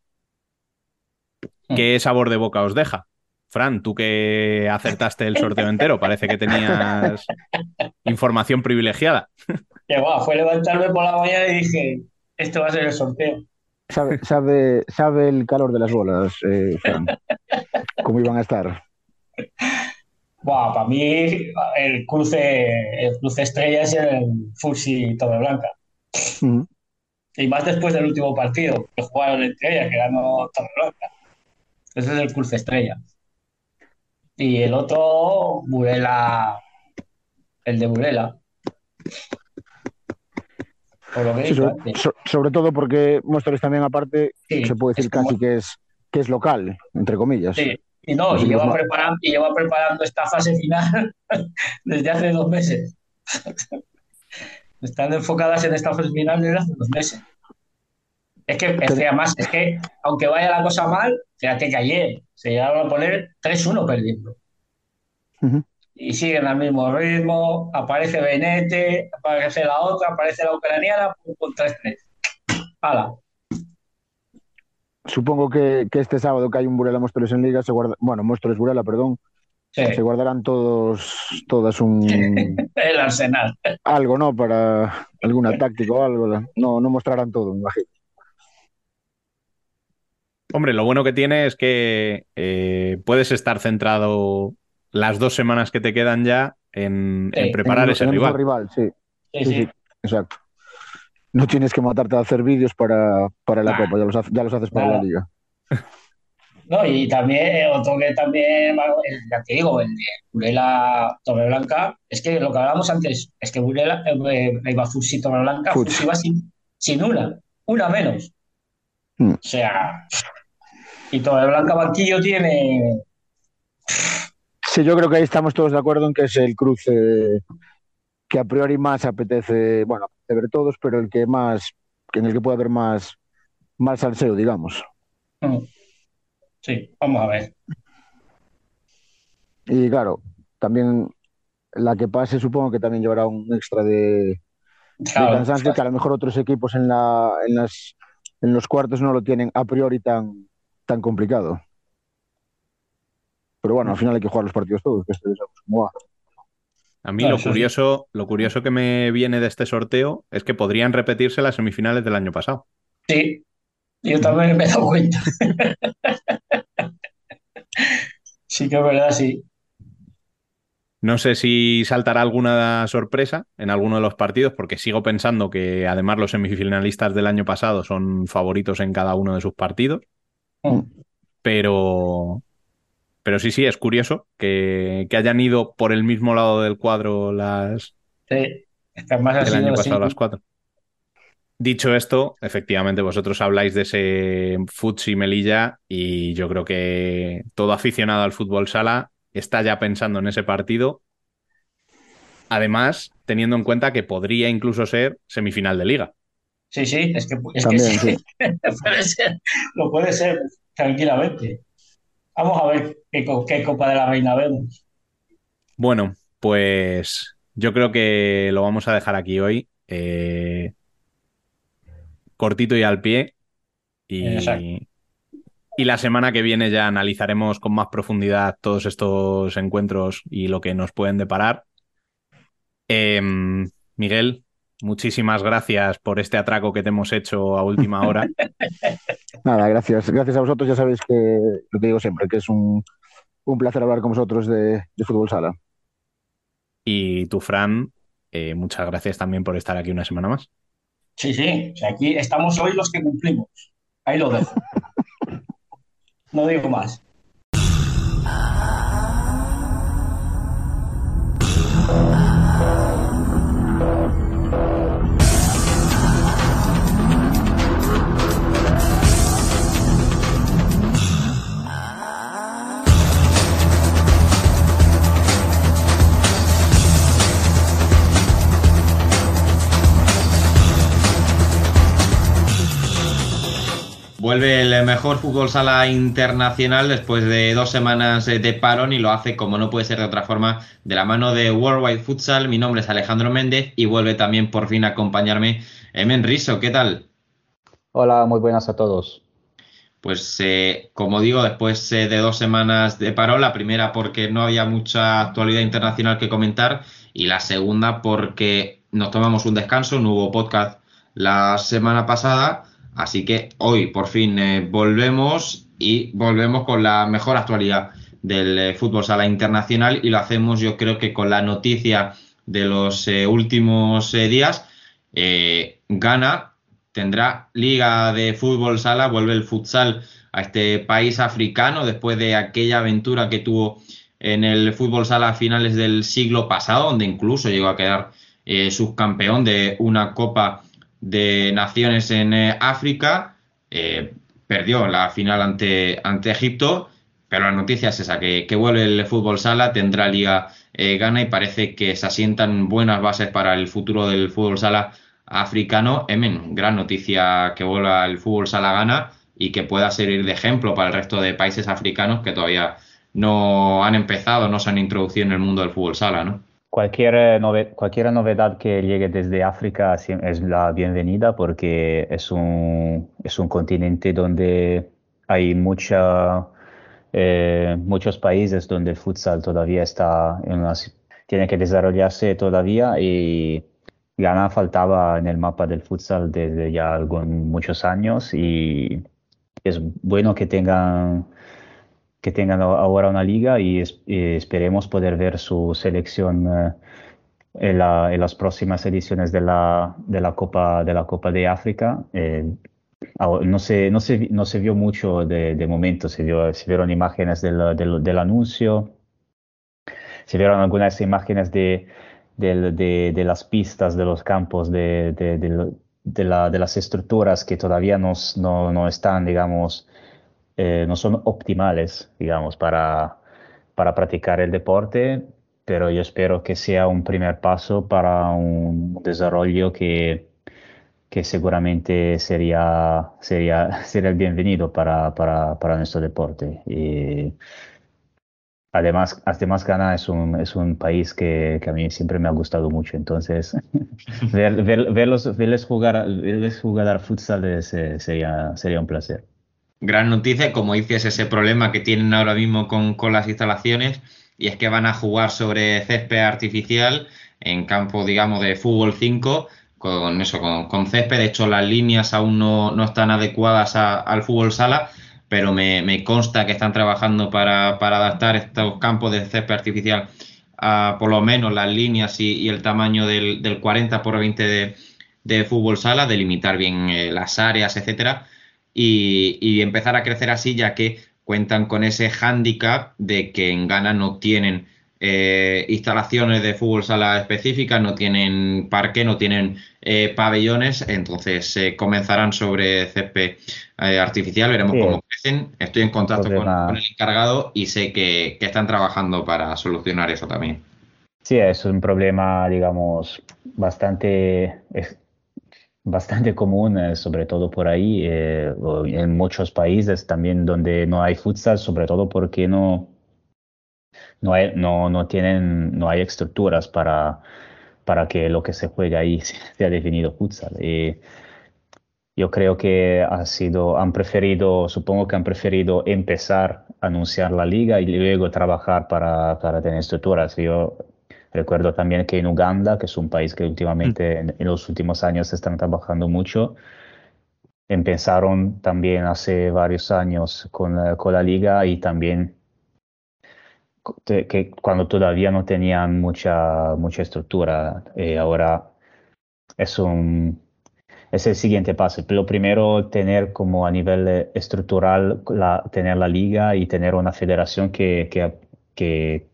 ¿Qué sabor de boca os deja? Fran, tú que acertaste el sorteo entero, parece que tenías (laughs) información privilegiada. Que va, fue levantarme por la mañana y dije, esto va a ser el sorteo. Sabe, sabe, sabe el calor de las bolas, eh, Fran. (laughs) ¿Cómo iban a estar? Para mí el cruce, el cruce estrella es el Fusi Torreblanca. Ujú. Y más después del último partido que jugaron entre ellas, que ganó Torreblanca. Ese es el cruce estrella. Y el otro, Burela, el de Burela. Por lo que Sí, sobre, antes. so- sobre todo porque Móstoles también aparte Sí, se puede decir como- casi que es, que es local, entre comillas. Sí, y no, y lleva preparando, y lleva preparando esta fase final (laughs) desde hace dos meses. (laughs) Están enfocadas en esta fase final desde hace dos meses. Es que, es que además, es que aunque vaya la cosa mal, fíjate que ayer se llegaron a poner 3-1 perdiendo. Y siguen al mismo ritmo, aparece Benete, aparece la otra, aparece la ucraniana, pum, pum, 3-3. ¡Hala! Supongo que, que este sábado que hay un Burela Móstoles en Liga, se guarda, bueno, Móstoles Burela, perdón, Sí, se guardarán todos, todas un (laughs) el Arsenal. algo, ¿no? Para alguna táctica o algo. No, no mostrarán todo, me imagino. Hombre, lo bueno que tiene es que eh, puedes estar centrado las dos semanas que te quedan ya en, Sí, en preparar En ese en rival. rival, sí, Sí, sí, sí. sí, exacto. No tienes que matarte a hacer vídeos para, para la. Copa, ya los, haces- ya los haces para Nada. la Liga. (laughs) No, y también otro que también, el- ya te digo, el de Burela Torreblanca, es que lo que hablábamos antes, es que Burela, eh, eh, iba Fusi Torreblanca. Fusi iba sin, sin una, una menos. Mm. O sea, y Torreblanca Banquillo tiene, Sí, yo creo que ahí estamos todos de acuerdo en que es el cruce que a priori más apetece, bueno, de ver todos, pero el que más, en el que puede haber más, más salseo, digamos. mm, sí, vamos a ver. Y claro, también la que pase supongo que también llevará un extra de, de Claro, cansancio que a lo mejor otros equipos en la, en las, en los cuartos no lo tienen a priori tan, tan complicado. Pero bueno, al final hay que jugar los partidos todos, que esto cómo va. A mí No, lo sí. curioso, lo curioso que me viene de este sorteo es que podrían repetirse las semifinales del año pasado. sí, yo también me he dado cuenta. (laughs) Sí que es verdad, sí. No sé si saltará alguna sorpresa en alguno de los partidos, porque sigo pensando que además los semifinalistas del año pasado son favoritos en cada uno de sus partidos. Mm. Pero, pero sí, sí, es curioso que, que hayan ido por el mismo lado del cuadro las Sí, del sido año así. pasado las cuatro. Dicho esto, efectivamente, vosotros habláis de ese Futsi Melilla y yo creo que todo aficionado al fútbol sala está ya pensando en ese partido. Además, teniendo en cuenta que podría incluso ser semifinal de liga. Sí, sí, es que, es que También, sí, sí. (laughs) puede ser, lo puede ser tranquilamente. Vamos a ver qué, co- qué Copa de la Reina vemos. Bueno, pues yo creo que lo vamos a dejar aquí hoy. eh, cortito y al pie. Y, Exacto. y la semana que viene ya analizaremos con más profundidad todos estos encuentros y lo que nos pueden deparar. Em, Miguel, muchísimas gracias por este atraco que te hemos hecho a última hora. (laughs) Nada, gracias. Gracias a vosotros, ya sabéis que lo que digo siempre, que es un, un placer hablar con vosotros de, de fútbol sala. Y tú, Fran, eh, muchas gracias también por estar aquí una semana más. Sí, sí, o sea, aquí estamos hoy los que cumplimos. Ahí lo dejo. No digo más. Vuelve el mejor fútbol sala internacional después de dos semanas eh, de parón y lo hace como no puede ser de otra forma de la mano de Worldwide Futsal. Mi nombre es Alejandro Méndez y vuelve también por fin a acompañarme Emen Riso. ¿Qué tal? Hola, muy buenas a todos. Pues eh, como digo, después eh, de dos semanas de parón, la primera porque no había mucha actualidad internacional que comentar y la segunda porque nos tomamos un descanso, no hubo podcast la semana pasada, así que hoy por fin eh, volvemos y volvemos con la mejor actualidad del eh, fútbol sala internacional y lo hacemos yo creo que con la noticia de los eh, últimos días. Ghana tendrá liga de fútbol sala, vuelve el futsal a este país africano después de aquella aventura que tuvo en el fútbol sala a finales del siglo pasado, donde incluso llegó a quedar subcampeón de una Copa de Naciones en eh, África. Eh, perdió la final ante, ante Egipto, pero la noticia es esa, que, que vuelve el fútbol sala, tendrá liga eh, Ghana y parece que se asientan buenas bases para el futuro del fútbol sala africano. Emen, gran noticia que vuelva el fútbol sala Ghana y que pueda servir de ejemplo para el resto de países africanos que todavía no han empezado, no se han introducido en el mundo del fútbol sala, ¿no? Cualquier, eh, nove- cualquier novedad que llegue desde África es la bienvenida porque es un, es un continente donde hay mucha, eh, muchos países donde el futsal todavía está en una, tiene que desarrollarse todavía y Ghana faltaba en el mapa del futsal desde ya muchos años y es bueno que tengan que tengan ahora una liga y, es- y esperemos poder ver su selección eh, en, la- en las próximas ediciones de la, de la Copa de la Copa de África. Eh, no se, no se, no se vio mucho de, de momento, se, vio- se vieron imágenes del, del, del anuncio, se vieron algunas imágenes de, del- de, de las pistas, de los campos, de, de, de de la- de las estructuras que todavía no, no, no están, digamos, eh, no son optimales, digamos, para, para practicar el deporte, pero yo espero que sea un primer paso para un desarrollo que, que seguramente sería, sería, (laughs) sería el bienvenido para, para, para nuestro deporte. Además, además Ghana es un, es un país que, que a mí siempre me ha gustado mucho, entonces (laughs) ver, ver- verlos, verles jugar, verles jugar al futsal eh, sería, sería un placer. Gran noticia, como dices, ese problema que tienen ahora mismo con, con las instalaciones, y es que van a jugar sobre césped artificial en campo, digamos, de fútbol 5, con eso, con, con césped. De hecho, las líneas aún no, no están adecuadas a- al fútbol sala, pero me, consta que están trabajando para, para adaptar estos campos de césped artificial a por lo menos las líneas y, y el tamaño del, del 40 por 20 de, de fútbol sala, delimitar bien eh, las áreas, etcétera y, y empezar a crecer así, ya que cuentan con ese hándicap de que en Ghana no tienen eh, instalaciones de fútbol sala específicas, no tienen parque, no tienen eh, pabellones, entonces eh, comenzarán sobre césped eh, artificial, veremos Sí. cómo crecen. Estoy en contacto con, Problema- con el encargado y sé que, que están trabajando para solucionar eso también. Sí, es un problema, digamos, bastante, bastante común, eh, sobre todo por ahí, eh, en muchos países también donde no hay futsal, sobre todo porque no, no hay, no, no tienen, no hay estructuras para, para que lo que se juegue ahí (laughs) sea definido futsal. Y yo creo que ha sido, han preferido, supongo que han preferido empezar a anunciar la liga y luego trabajar para, para tener estructuras. Yo recuerdo también que en Uganda, que es un país que últimamente, en, en los últimos años están trabajando mucho, empezaron también hace varios años con, la- con la liga y también te- que cuando todavía no tenían mucha, mucha estructura. eh, ahora es un, es el siguiente paso. Lo primero, tener como a nivel estructural, la, tener la liga y tener una federación que, que, que,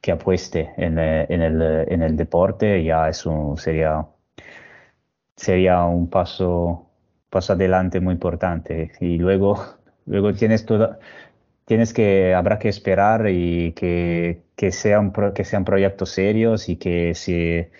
que apueste en, eh, en el, eh, en el deporte, ya eso sería, sería un paso, paso adelante muy importante. Y luego, (laughs) luego tienes toda, tienes que, habrá que esperar y que, que, que sean proyectos serios y que se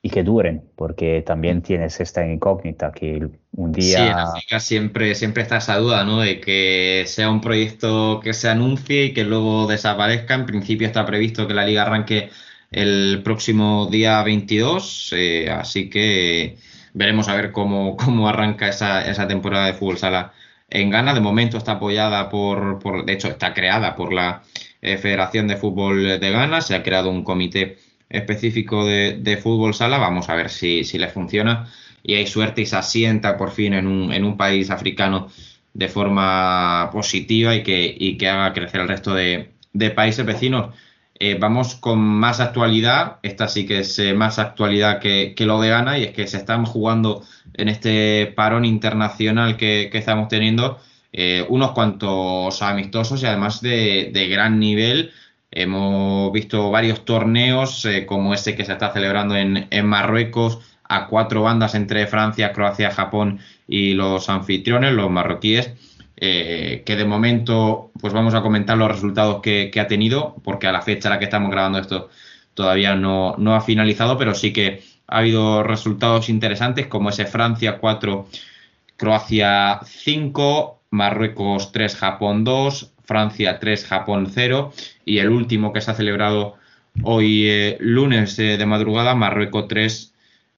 y que duren, porque también tienes esta incógnita que un Sí, en día África siempre, siempre está esa duda, ¿no? De que sea un proyecto que se anuncie y que luego desaparezca. En principio está previsto que la liga arranque el próximo día 22, eh, así que veremos a ver cómo, cómo arranca esa, esa temporada de fútbol sala en Ghana. De momento está apoyada por, por de hecho, está creada por la eh, Federación de Fútbol de Ghana. Se ha creado un comité específico de, fútbol sala. Vamos a ver si, si le funciona y hay suerte y se asienta por fin en un, en un país africano de forma positiva y que, y que haga crecer al resto de, de países vecinos. Eh, vamos con más actualidad, esta sí que es eh, más actualidad que, que lo de Ghana y es que se están jugando en este parón internacional que, que estamos teniendo eh, unos cuantos amistosos y además de, de gran nivel. Hemos visto varios torneos eh, como ese que se está celebrando en, Marruecos a cuatro bandas entre Francia, Croacia, Japón y los anfitriones, los marroquíes, eh, que de momento pues vamos a comentar los resultados que, que ha tenido, porque a la fecha a la que estamos grabando esto todavía no, no ha finalizado, pero sí que ha habido resultados interesantes como ese Francia 4, Croacia 5, Marruecos 3, Japón 2, Francia 3, Japón 0 y el último que se ha celebrado hoy eh, lunes eh, de madrugada, Marruecos 3,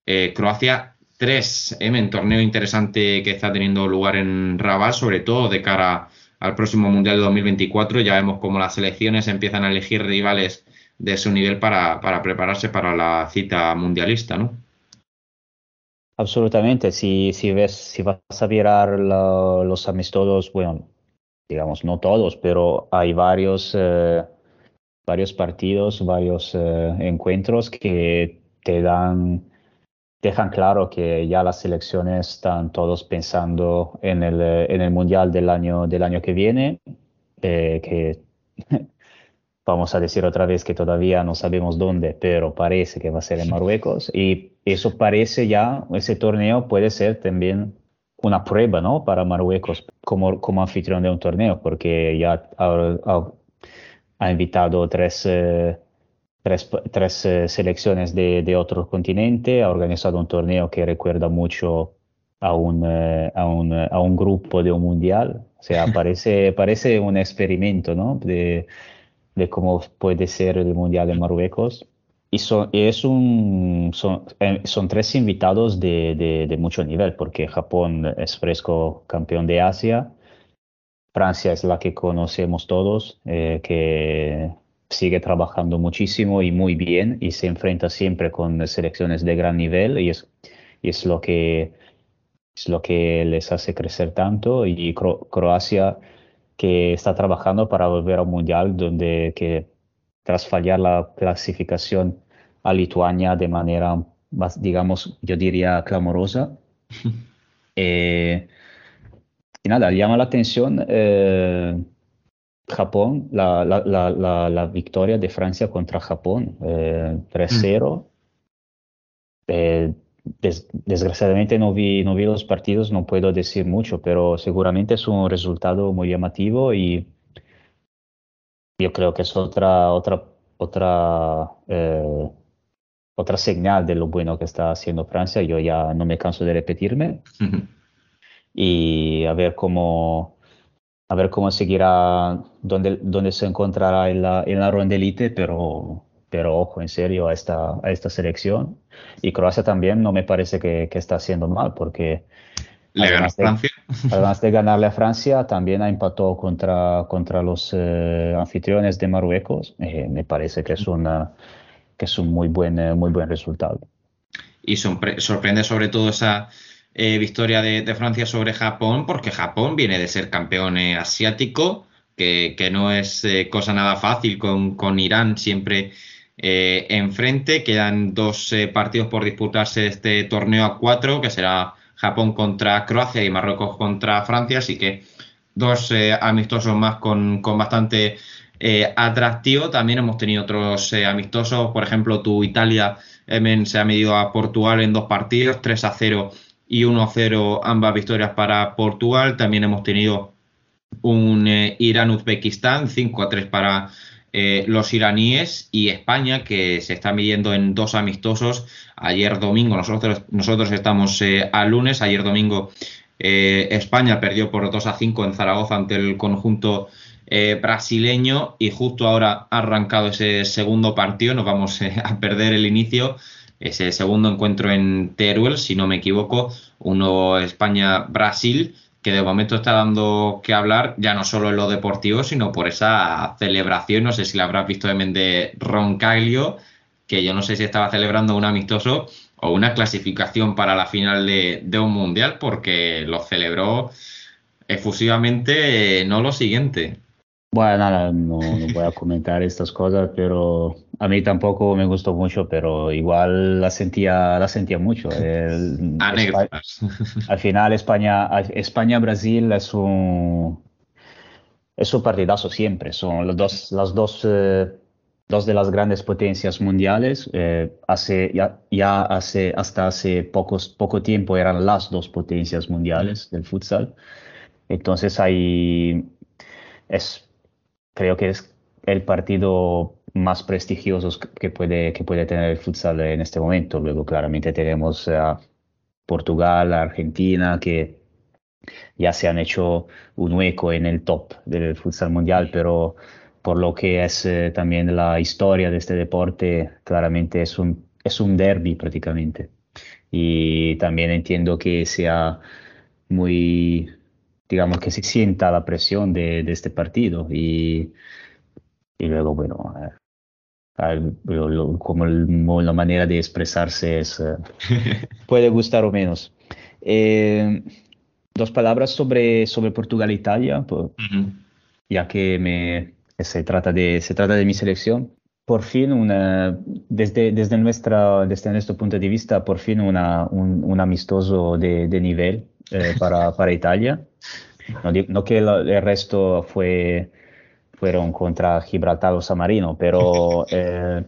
eh, Croacia 3, en torneo interesante que está teniendo lugar en Rabat, sobre todo de cara al próximo Mundial de 2024. Ya vemos cómo las selecciones empiezan a elegir rivales de su nivel para, para prepararse para la cita mundialista, ¿no? Absolutamente, si, ves, vas a mirar la- los amistosos, bueno, digamos, no todos, pero hay varios, eh, varios partidos, varios eh, encuentros que te dan, dejan claro que ya las selecciones están todos pensando en el, eh, en el Mundial del año, del año que viene, eh, que (laughs) vamos a decir otra vez que todavía no sabemos dónde, pero parece que va a ser en Marruecos y eso parece ya, ese torneo puede ser también una prueba, ¿no? Para Marruecos como, como anfitrión de un torneo, porque ya ha, ha- ha invitado tres, eh, tres, tres, eh, selecciones de, de otro continente, ha organizado un torneo que recuerda mucho a un, eh, a un, a un grupo de un mundial, o sea, (laughs) parece, parece un experimento, ¿no? De, de cómo puede ser el mundial de Marruecos. Y son, es un, son, eh, son tres invitados de, de, de mucho nivel, porque Japón es fresco campeón de Asia, Francia es la que conocemos todos, eh, que sigue trabajando muchísimo y muy bien y se enfrenta siempre con selecciones de gran nivel y es, y es lo que, es lo que les hace crecer tanto. Y Cro- Croacia que está trabajando para volver a un mundial donde que tras fallar la clasificación a Lituania de manera más, digamos, yo diría clamorosa. (laughs) eh, y nada, llama la atención eh, Japón, la, la, la, la, la victoria de Francia contra Japón, eh, 3-0. Eh, des- desgraciadamente no vi, no vi los partidos, no puedo decir mucho, pero seguramente es un resultado muy llamativo y yo creo que es otra, otra, otra, eh, otra señal de lo bueno que está haciendo Francia. Yo ya no me canso de repetirme y a ver cómo, a ver cómo seguirá, dónde, dónde se encontrará en la, en la ronda elite, pero, pero ojo, en serio, a esta, a esta selección. Y Croacia también no me parece que, que está haciendo mal, porque Le ganó Francia. Además de ganarle a Francia, también ha empatado contra, contra los eh, anfitriones de Marruecos. Eh, me parece que es, una, que es un muy buen, eh, muy buen resultado. Y sorpre- sorprende sobre todo esa eh, victoria de, de Francia sobre Japón, porque Japón viene de ser campeón eh, asiático, que, que no es eh, cosa nada fácil con, con Irán siempre enfrente. Quedan dos partidos por disputarse este torneo a cuatro, que será Japón contra Croacia y Marruecos contra Francia, así que dos eh, amistosos más con, con bastante eh, atractivo. También hemos tenido otros eh, amistosos, por ejemplo, tu Italia se ha medido a Portugal en dos partidos, 3 a 0 y 1 a 0, ambas victorias para Portugal. También hemos tenido un eh, Irán-Uzbekistán, 5 a 3 para eh, los iraníes y España, que se está midiendo en dos amistosos. Ayer domingo, nosotros, nosotros estamos eh, al lunes, ayer domingo eh, España perdió por 2 a 5 en Zaragoza ante el conjunto eh, brasileño. Y justo ahora ha arrancado ese segundo partido, nos vamos a perder el inicio, ese segundo encuentro en Teruel, si no me equivoco, uno España-Brasil, que de momento está dando que hablar ya no solo en lo deportivo, sino por esa celebración, no sé si la habrás visto de de Roncaglio, que yo no sé si estaba celebrando un amistoso o una clasificación para la final de, un mundial, porque lo celebró efusivamente, no lo siguiente. Bueno, no, no voy a comentar estas cosas, pero a mí tampoco me gustó mucho, pero igual la sentía, la sentía mucho. (laughs) El- Anécdotas. (laughs) al final España, España-Brasil es un, es un partidazo siempre. Son los dos, las dos, eh, dos de las grandes potencias mundiales. Eh, hace, ya, ya hace, hasta hace pocos, poco tiempo eran las dos potencias mundiales del futsal. Entonces ahí es, creo que es el partido más prestigioso que puede, que puede tener el futsal en este momento. Luego claramente tenemos a Portugal, a Argentina, que ya se han hecho un hueco en el top del futsal mundial, pero por lo que es eh, también la historia de este deporte, claramente es un, es un derby prácticamente. Y también entiendo que sea muy, digamos, que se sienta la presión de, de este partido. Y, y luego, bueno, eh, lo- lo- como el- la manera de expresarse es, eh, puede gustar o menos. Eh, dos palabras sobre, sobre Portugal e Italia, po- Ujú. ya que me, se trata de, se trata de mi selección. Por fin, una, desde, desde, nuestra, desde nuestro punto de vista, por fin una, un, un amistoso de, de nivel eh, para, para Italia. (laughs) No, no que el resto fue, fueron contra Gibraltar o San Marino, pero, (laughs) eh,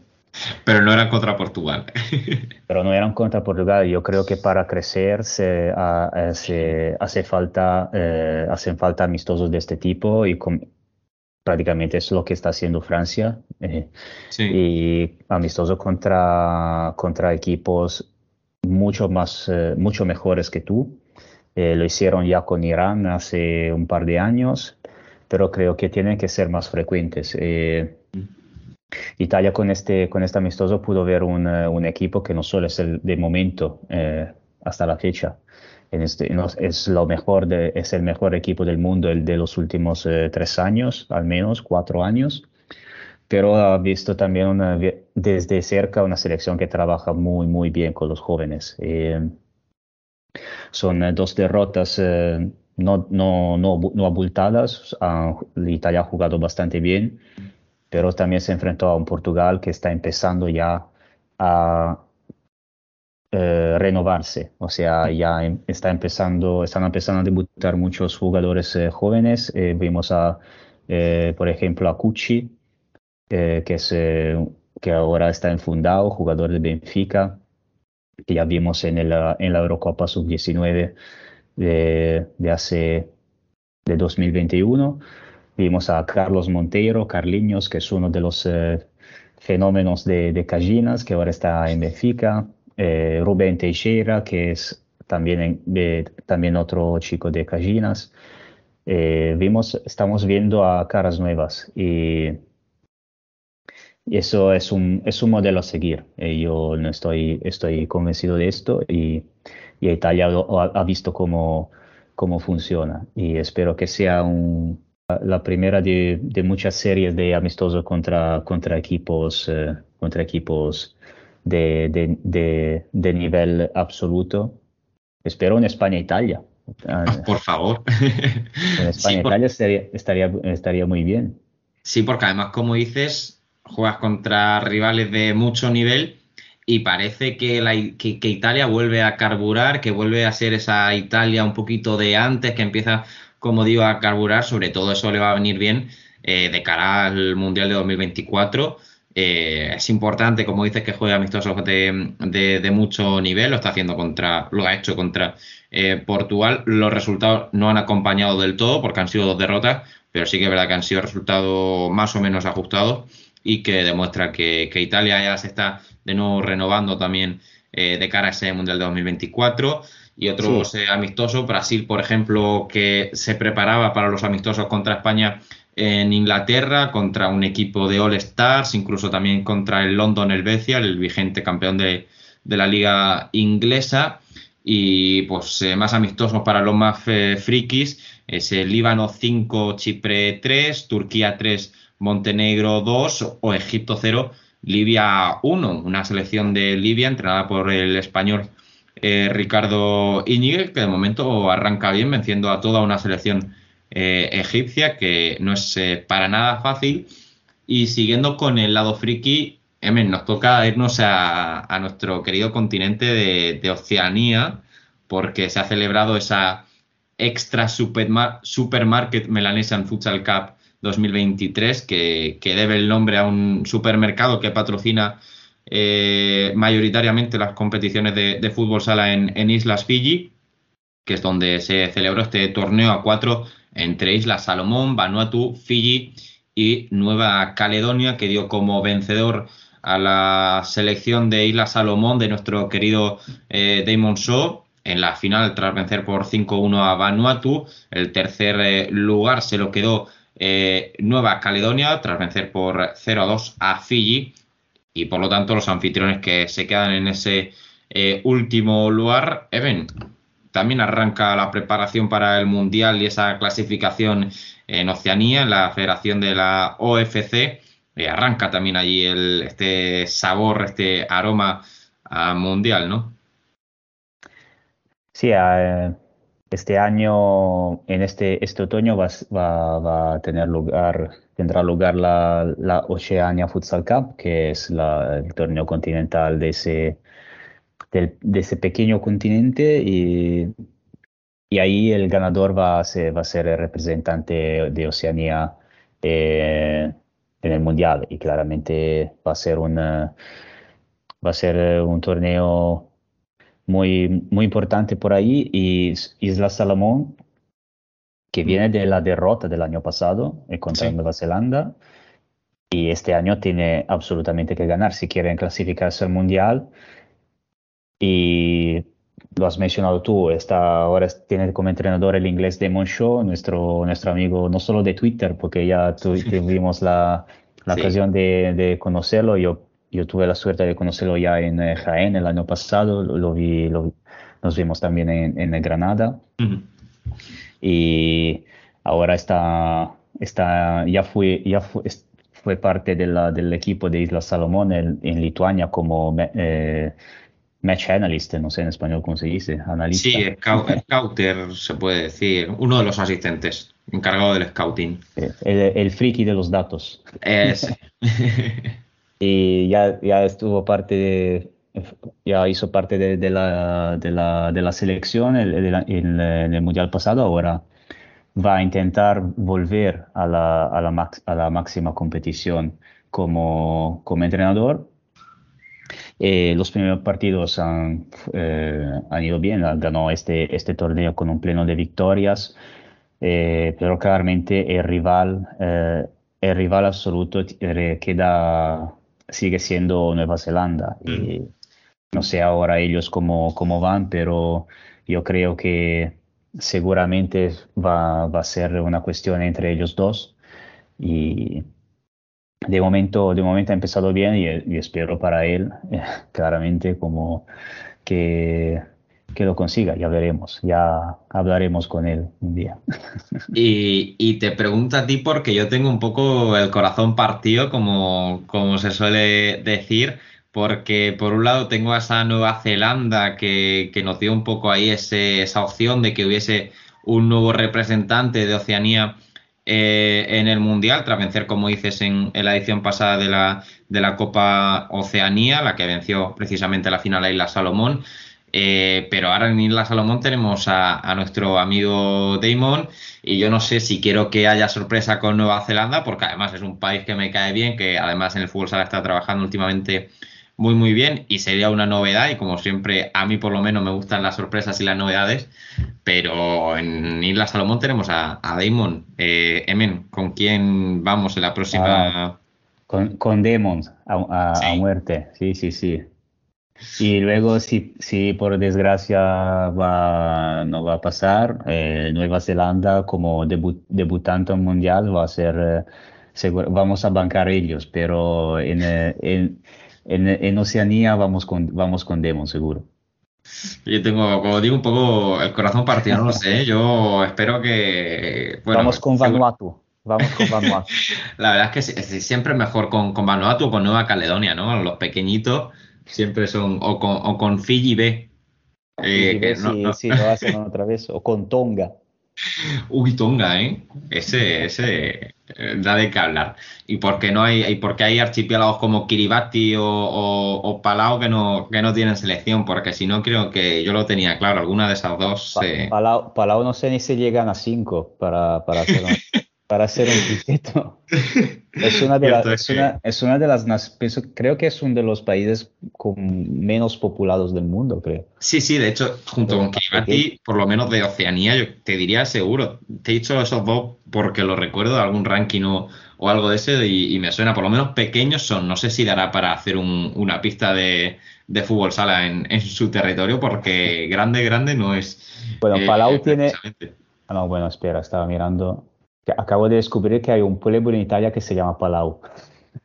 Pero no era contra Portugal. (laughs) pero no eran contra Portugal. Yo creo que para crecer se, ha- eh, se hace falta, eh, hacen falta amistosos de este tipo y con- prácticamente es lo que está haciendo Francia. eh, Sí. y amistoso contra, contra equipos mucho más, eh, mucho mejores que tú. Eh, lo hicieron ya con Irán hace un par de años, pero creo que tienen que ser más frecuentes. Eh, Italia con este, con este amistoso pudo ver un, eh, un equipo que no solo es el de momento eh, hasta la fecha. En este, no- es, lo mejor de- es el mejor equipo del mundo el de los últimos eh, tres años, al menos cuatro años pero ha visto también una- desde cerca una selección que trabaja muy, muy bien con los jóvenes. Eh, son eh, dos derrotas eh, no, no, no, no abultadas. Ah, Italia ha jugado bastante bien, pero también se enfrentó a un Portugal que está empezando ya a eh, renovarse. O sea, ya em- está empezando, están empezando a debutar muchos jugadores eh, jóvenes. Eh, vimos a, eh, por ejemplo, a Cucci eh, que, es, eh, que ahora está enfundado, jugador de Benfica, que ya vimos en, el, en la Eurocopa Sub-19 de, de hace de 2021. Vimos a Carlos Monteiro, Carliños, que es uno de los eh, fenómenos de, de Cajinas, que ahora está en Benfica. Eh, Rubén Teixeira, que es también, en- de- también otro chico de Cajinas. Eh, vimos, estamos viendo a caras nuevas y y eso es un, es un modelo a seguir. Eh, yo no estoy, estoy convencido de esto y, y Italia lo- ha, visto cómo, cómo funciona. Y espero que sea un, la primera de, de muchas series de amistosos contra, contra equipos, eh, contra equipos de, de, de, nivel absoluto. Espero en España e Italia. Ah, Por favor. (laughs) En España Sí, e estaría, estaría, estaría muy bien. Sí, porque además, como dices, juegas contra rivales de mucho nivel y parece que, la, que, Italia vuelve a carburar, que vuelve a ser esa Italia un poquito de antes, que empieza, como digo, a carburar. Sobre todo eso le va a venir bien eh, de cara al Mundial de 2024. Eh, es importante, como dices, que juegue amistosos de, de, de mucho nivel. Lo está haciendo contra, lo ha hecho contra eh, Portugal. Los resultados no han acompañado del todo porque han sido dos derrotas, pero sí que es verdad que han sido resultados más o menos ajustados y que demuestra que, que Italia ya se está de nuevo renovando también eh, de cara a ese Mundial de 2024 y otros eh, amistosos. Brasil, por ejemplo, que se preparaba para los amistosos contra España en Inglaterra, contra un equipo de All Stars, incluso también contra el London Helvetia, el vigente campeón de, de la liga inglesa. Y pues eh, más amistosos para los más eh, frikis, es el Líbano 5, Chipre 3, Turquía 3, Montenegro 2 o Egipto 0, Libia 1, una selección de Libia entrenada por el español eh, Ricardo Íñiguez, que de momento arranca bien venciendo a toda una selección eh, egipcia, que no es eh, para nada fácil. Y siguiendo con el lado friki, Emen, nos toca irnos a, nuestro querido continente de, Oceanía, porque se ha celebrado esa extra superma- Supermarket Melanesian Futsal Cup 2023, que, que debe el nombre a un supermercado que patrocina eh, mayoritariamente las competiciones de, fútbol sala en, en Islas Fiji, que es donde se celebró este torneo a cuatro entre Islas Salomón, Vanuatu, Fiji y Nueva Caledonia, que dio como vencedor a la selección de Islas Salomón de nuestro querido eh, Damon Shaw en la final tras vencer por 5-1 a Vanuatu. El tercer eh, lugar se lo quedó eh, Nueva Caledonia tras vencer por 0-2 a Fiji y por lo tanto los anfitriones que se quedan en ese eh, último lugar. Even, también arranca la preparación para el Mundial y esa clasificación en Oceanía, en la Federación de la OFC. Eh, arranca también allí el, este sabor, este aroma a Mundial, ¿no? Sí, eh, este año, en este, este otoño va, va, va a tener lugar, tendrá lugar la, la Oceania Futsal Cup, que es la- el torneo continental de ese, del- de ese pequeño continente y, y ahí el ganador va a ser, va a ser el representante de Oceanía eh, en el Mundial y claramente va a ser un, va a ser un torneo muy, muy importante por ahí y Isla Salomón, que viene de la derrota del año pasado eh, contra Sí. Nueva Zelanda y este año tiene absolutamente que ganar si quieren clasificarse al Mundial. Y lo has mencionado tú, está, ahora es- tiene como entrenador el inglés Damon Shaw, nuestro, nuestro amigo no solo de Twitter, porque ya tu- (laughs) tuvimos la, la Sí. ocasión de, de conocerlo. Yo, yo tuve la suerte de conocerlo ya en eh, Jaén el año pasado, lo, lo vi, lo- nos vimos también en, en Granada Ujú. y ahora está, está ya fue, ya fue, es- fue parte de la- del equipo de Isla Salomón en, en Lituania como eh, match analyst, no sé en español cómo se dice, analista. Sí, scou- scouter se puede decir, uno de los asistentes encargado del scouting. Eh, el, el friki de los datos. Ese. (laughs) Y ya, ya estuvo parte de, ya hizo parte de, de la, de, la, de la selección el- el- el- en el Mundial pasado, ahora va a intentar volver a la, a la, max- a la máxima competición como, como entrenador. Eh, los primeros partidos han, eh, han ido bien, ganó este, este torneo con un pleno de victorias, eh, pero claramente el rival, eh, el rival absoluto eh, queda, sigue siendo Nueva Zelanda. Y no sé ahora ellos cómo, cómo van, pero yo creo que seguramente va, va a ser una cuestión entre ellos dos. Y de momento, de momento ha empezado bien y, y espero para él, (laughs) claramente, como que, que lo consiga. Ya veremos, ya hablaremos con él un día. (laughs) Y, y te pregunto a ti porque yo tengo un poco el corazón partido, como, como se suele decir, porque por un lado tengo a esa Nueva Zelanda que, que nos dio un poco ahí ese- esa opción de que hubiese un nuevo representante de Oceanía eh, en el Mundial, tras vencer, como dices, en, la edición pasada de la, de la Copa Oceanía, la que venció precisamente la final a Isla Salomón. Eh, pero ahora en Isla Salomón tenemos a, a nuestro amigo Damon y yo no sé si quiero que haya sorpresa con Nueva Zelanda porque además es un país que me cae bien, que además en el fútbol sala está trabajando últimamente muy muy bien y sería una novedad y como siempre a mí por lo menos me gustan las sorpresas y las novedades, pero en Isla Salomón tenemos a, a Damon. Eh, Emen, ¿con quién vamos en la próxima? Ah, con, con Demons a, a- a Sí. muerte, sí, sí, sí. Y luego, si, si por desgracia va, no va a pasar, eh, Nueva Zelanda como debu- debutante mundial va a ser, eh, seguro- vamos a bancar ellos, pero en, eh, en, en, en Oceanía vamos con, vamos con Demon, seguro. Yo tengo, como digo, un poco el corazón partido, no lo sé. Yo espero que. Bueno, vamos con Vanuatu, vamos con Vanuatu. (laughs) La verdad es que siempre es mejor con, con Vanuatu o con Nueva Caledonia, ¿no? Los pequeñitos siempre son. O con, o con Fiji B. Eh, ver no- si, no- si lo hacen otra vez, o con Tonga. (laughs) Uy, Tonga, ¿eh? Ese, ese eh, da de qué hablar. Y porque no hay, y porque hay archipiélagos como Kiribati o, o- o Palau que no, que no tienen selección, porque si no creo que yo lo tenía claro, alguna de esas dos. Pa- eh, Palau, Palau no sé ni si llegan a 5 para, para hacer (laughs) para hacer un quinteto. (laughs) Es una de, las Cierto es es que- una, es una de las, nas- pienso- creo que es uno de los países con menos poblados del mundo, creo. Sí, sí, de hecho, junto con Kiribati, por lo menos de Oceanía, yo te diría seguro. Te he dicho esos dos porque lo recuerdo de algún ranking o, o algo de ese y, y me suena, por lo menos pequeños son. No sé si dará para hacer un- una pista de, de fútbol sala en, en su territorio porque grande, grande no es. Bueno, eh, Palau tiene, ah, no, bueno, espera, estaba mirando. Acabo de descubrir que hay un pueblo en Italia que se llama Palau.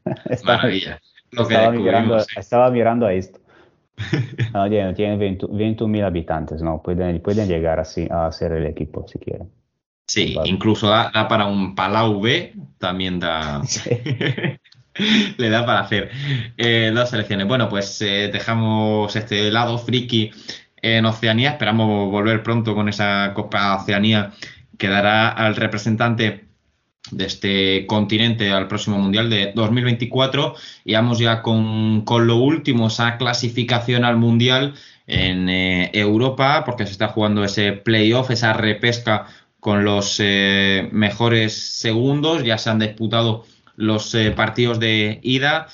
(laughs) Estaba, Maravilla. Lo que estaba mirando, estaba mirando a esto. (laughs) No, tiene, tiene 20 21.000 habitantes, ¿no? Pueden, pueden llegar así a ser el equipo si quieren. Sí, Vale. incluso da, da para un Palau B, también da. (laughs) Le da para hacer eh, dos selecciones. Bueno, pues eh, dejamos este lado friki en Oceanía. Esperamos volver pronto con esa Copa Oceanía que dará al representante de este continente al próximo Mundial de 2024. Y vamos ya con, con lo último, esa clasificación al Mundial en eh, Europa, porque se está jugando ese playoff, esa repesca con los eh, mejores segundos. Ya se han disputado los eh, partidos de ida.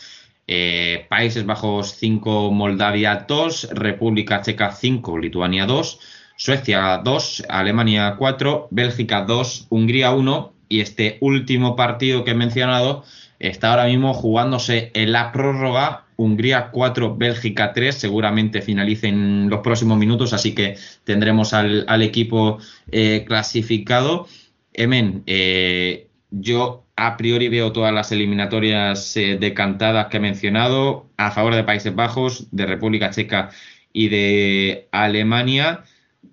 Eh, Países Bajos 5, Moldavia 2, República Checa 5, Lituania 2, Suecia 2, Alemania 4, Bélgica 2, Hungría 1 y este último partido que he mencionado está ahora mismo jugándose en la prórroga. Hungría 4, Bélgica 3, seguramente finalice en los próximos minutos, así que tendremos al, al equipo eh, clasificado. Emen, eh, yo a priori veo todas las eliminatorias eh, decantadas que he mencionado a favor de Países Bajos, de República Checa y de Alemania.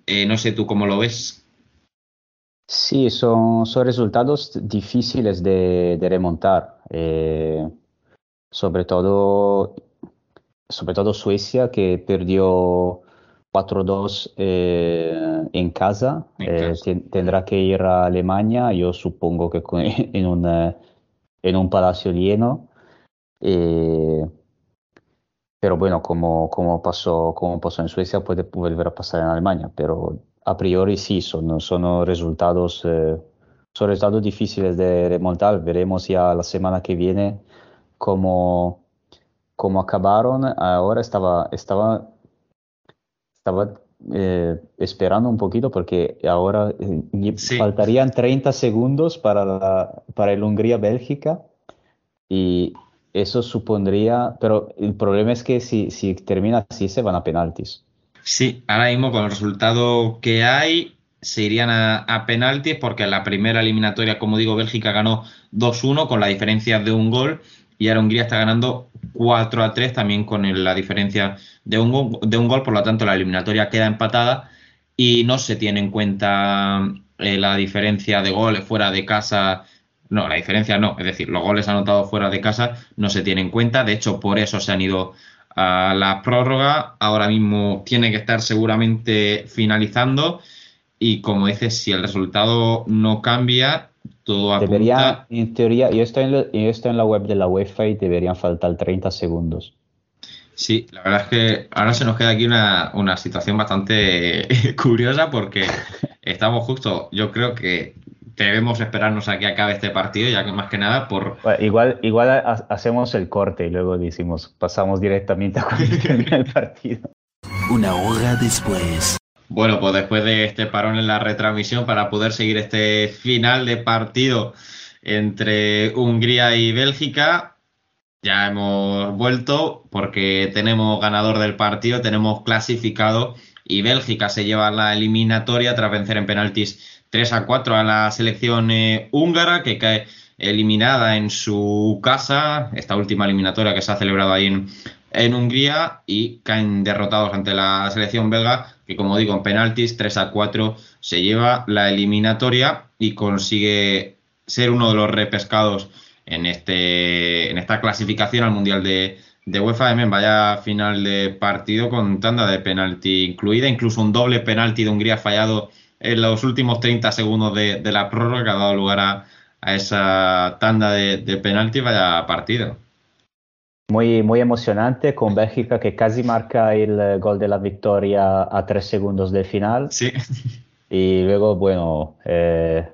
Eh, no sé tú cómo lo ves. Sí, son, son resultados difíciles de, de remontar. eh, sobre todo, sobre todo Suecia, que perdió 4-2 eh, en casa. Eh, tendrá que ir a Alemania, yo supongo que con- (laughs) en un, en un palacio lleno. Eh, pero bueno, como, como pasó, como pasó en Suecia, puede volver a pasar en Alemania. Pero a priori sí, son, son resultados, eh, son resultados difíciles de remontar. Veremos ya la semana que viene cómo, cómo acabaron. Ahora estaba, estaba, estaba eh, esperando un poquito porque ahora eh, Sí. faltarían 30 segundos para, la- para el Hungría-Bélgica. Y eso supondría, pero el problema es que si, si termina así se van a penaltis. Sí, ahora mismo con el resultado que hay, se irían a, a penaltis porque en la primera eliminatoria, como digo, Bélgica ganó 2-1 con la diferencia de un gol y ahora Hungría está ganando 4-3 también con la diferencia de un, gol, de un gol, por lo tanto la eliminatoria queda empatada y no se tiene en cuenta eh, la diferencia de goles fuera de casa. No, la diferencia no, es decir, los goles anotados fuera de casa no se tienen en cuenta, de hecho por eso se han ido a la prórroga. Ahora mismo tiene que estar seguramente finalizando. Y como dices, si el resultado no cambia, todo apunta. Debería, en teoría, yo estoy en, la- yo estoy en la web de la UEFA y deberían faltar 30 segundos. Sí, la verdad es que ahora se nos queda aquí una, una situación bastante (laughs) curiosa porque estamos justo, yo creo que debemos esperarnos a que acabe este partido, ya que más que nada por Bueno, igual, igual ha- hacemos el corte y luego decimos, pasamos directamente a cuando (laughs) termine el partido. Una hora después. Bueno, pues después de este parón en la retransmisión para poder seguir este final de partido entre Hungría y Bélgica, ya hemos vuelto porque tenemos ganador del partido, tenemos clasificado y Bélgica se lleva la eliminatoria tras vencer en penaltis 3 a 4 a la selección eh, húngara que cae eliminada en su casa, esta última eliminatoria que se ha celebrado ahí en, en Hungría y caen derrotados ante la selección belga que como digo en penaltis 3 a 4 se lleva la eliminatoria y consigue ser uno de los repescados en este en esta clasificación al mundial de, de UEFA. Emen, vaya final de partido con tanda de penalti incluida incluso un doble penalti de Hungría fallado en los últimos 30 segundos de, de la prórroga que ha dado lugar a, a esa tanda de, de penalti vaya partido Muy, muy emocionante con Bélgica que casi marca el eh, gol de la victoria a tres segundos del final. sí Y luego, bueno, eh,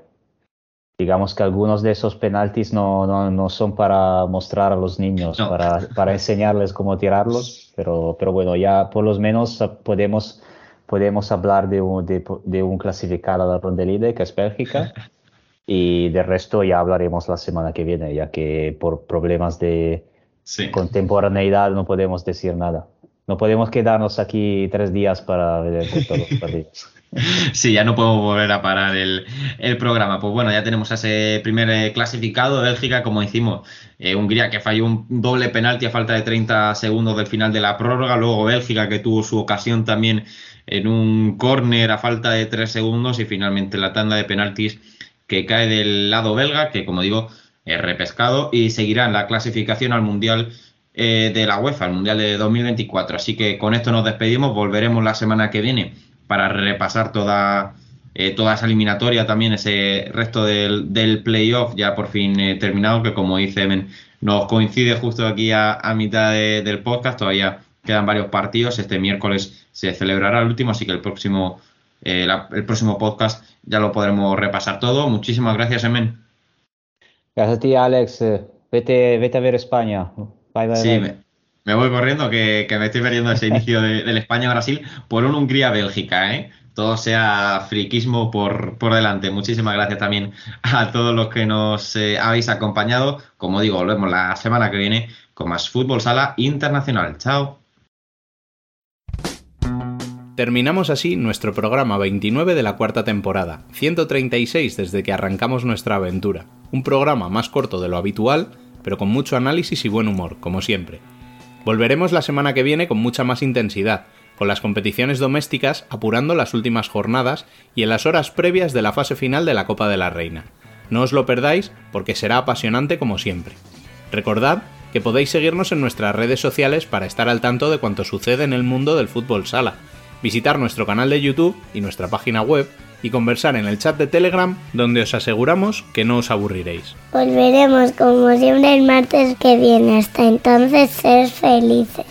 digamos que algunos de esos penaltis no, no, no son para mostrar a los niños, No. para, para enseñarles cómo tirarlos, pero, pero bueno, ya por lo menos podemos, podemos hablar de un, de, de un clasificado a la ronda líder, que es Bélgica, (laughs) y del resto ya hablaremos la semana que viene, ya que por problemas de sí contemporaneidad no podemos decir nada. no podemos quedarnos aquí tres días para ver todos los (laughs) partidos. Sí, ya no podemos volver a parar el, el programa. Pues bueno, ya tenemos a ese primer eh, clasificado, Bélgica, como decimos, eh, Hungría que falló un doble penalti a falta de 30 segundos del final de la prórroga, luego Bélgica que tuvo su ocasión también en un córner a falta de 3 segundos y finalmente la tanda de penaltis que cae del lado belga, que como digo, es repescado y seguirá en la clasificación al Mundial eh, de la UEFA, el Mundial de 2024. Así que con esto nos despedimos, volveremos la semana que viene para repasar toda, eh, toda esa eliminatoria, también ese resto del, del playoff ya por fin eh, terminado, que como dice Ben, nos coincide justo aquí a, a mitad de- del podcast, todavía quedan varios partidos, este miércoles se celebrará el último, así que el próximo, eh, la- el próximo podcast ya lo podremos repasar todo. Muchísimas gracias, Emen. Gracias a ti, Alex. Eh, Vete, vete a ver España. Bye, bye, Sí, bye. me, me voy corriendo, que, que me estoy perdiendo ese (laughs) inicio de- del España-Brasil por un Hungría-Bélgica, ¿eh? Todo sea friquismo por, por delante. Muchísimas gracias también a todos los que nos eh, habéis acompañado. Como digo, volvemos la semana que viene con más Fútbol Sala Internacional. Chao. Terminamos así nuestro programa 29 de la cuarta temporada, 136 desde que arrancamos nuestra aventura. Un programa más corto de lo habitual, pero con mucho análisis y buen humor, como siempre. Volveremos la semana que viene con mucha más intensidad, con las competiciones domésticas apurando las últimas jornadas y en las horas previas de la fase final de la Copa de la Reina. No os lo perdáis porque será apasionante como siempre. Recordad que podéis seguirnos en nuestras redes sociales para estar al tanto de cuanto sucede en el mundo del fútbol sala, visitar nuestro canal de YouTube y nuestra página web y conversar en el chat de Telegram donde os aseguramos que no os aburriréis. Volveremos como siempre el martes que viene. Hasta entonces, ser felices.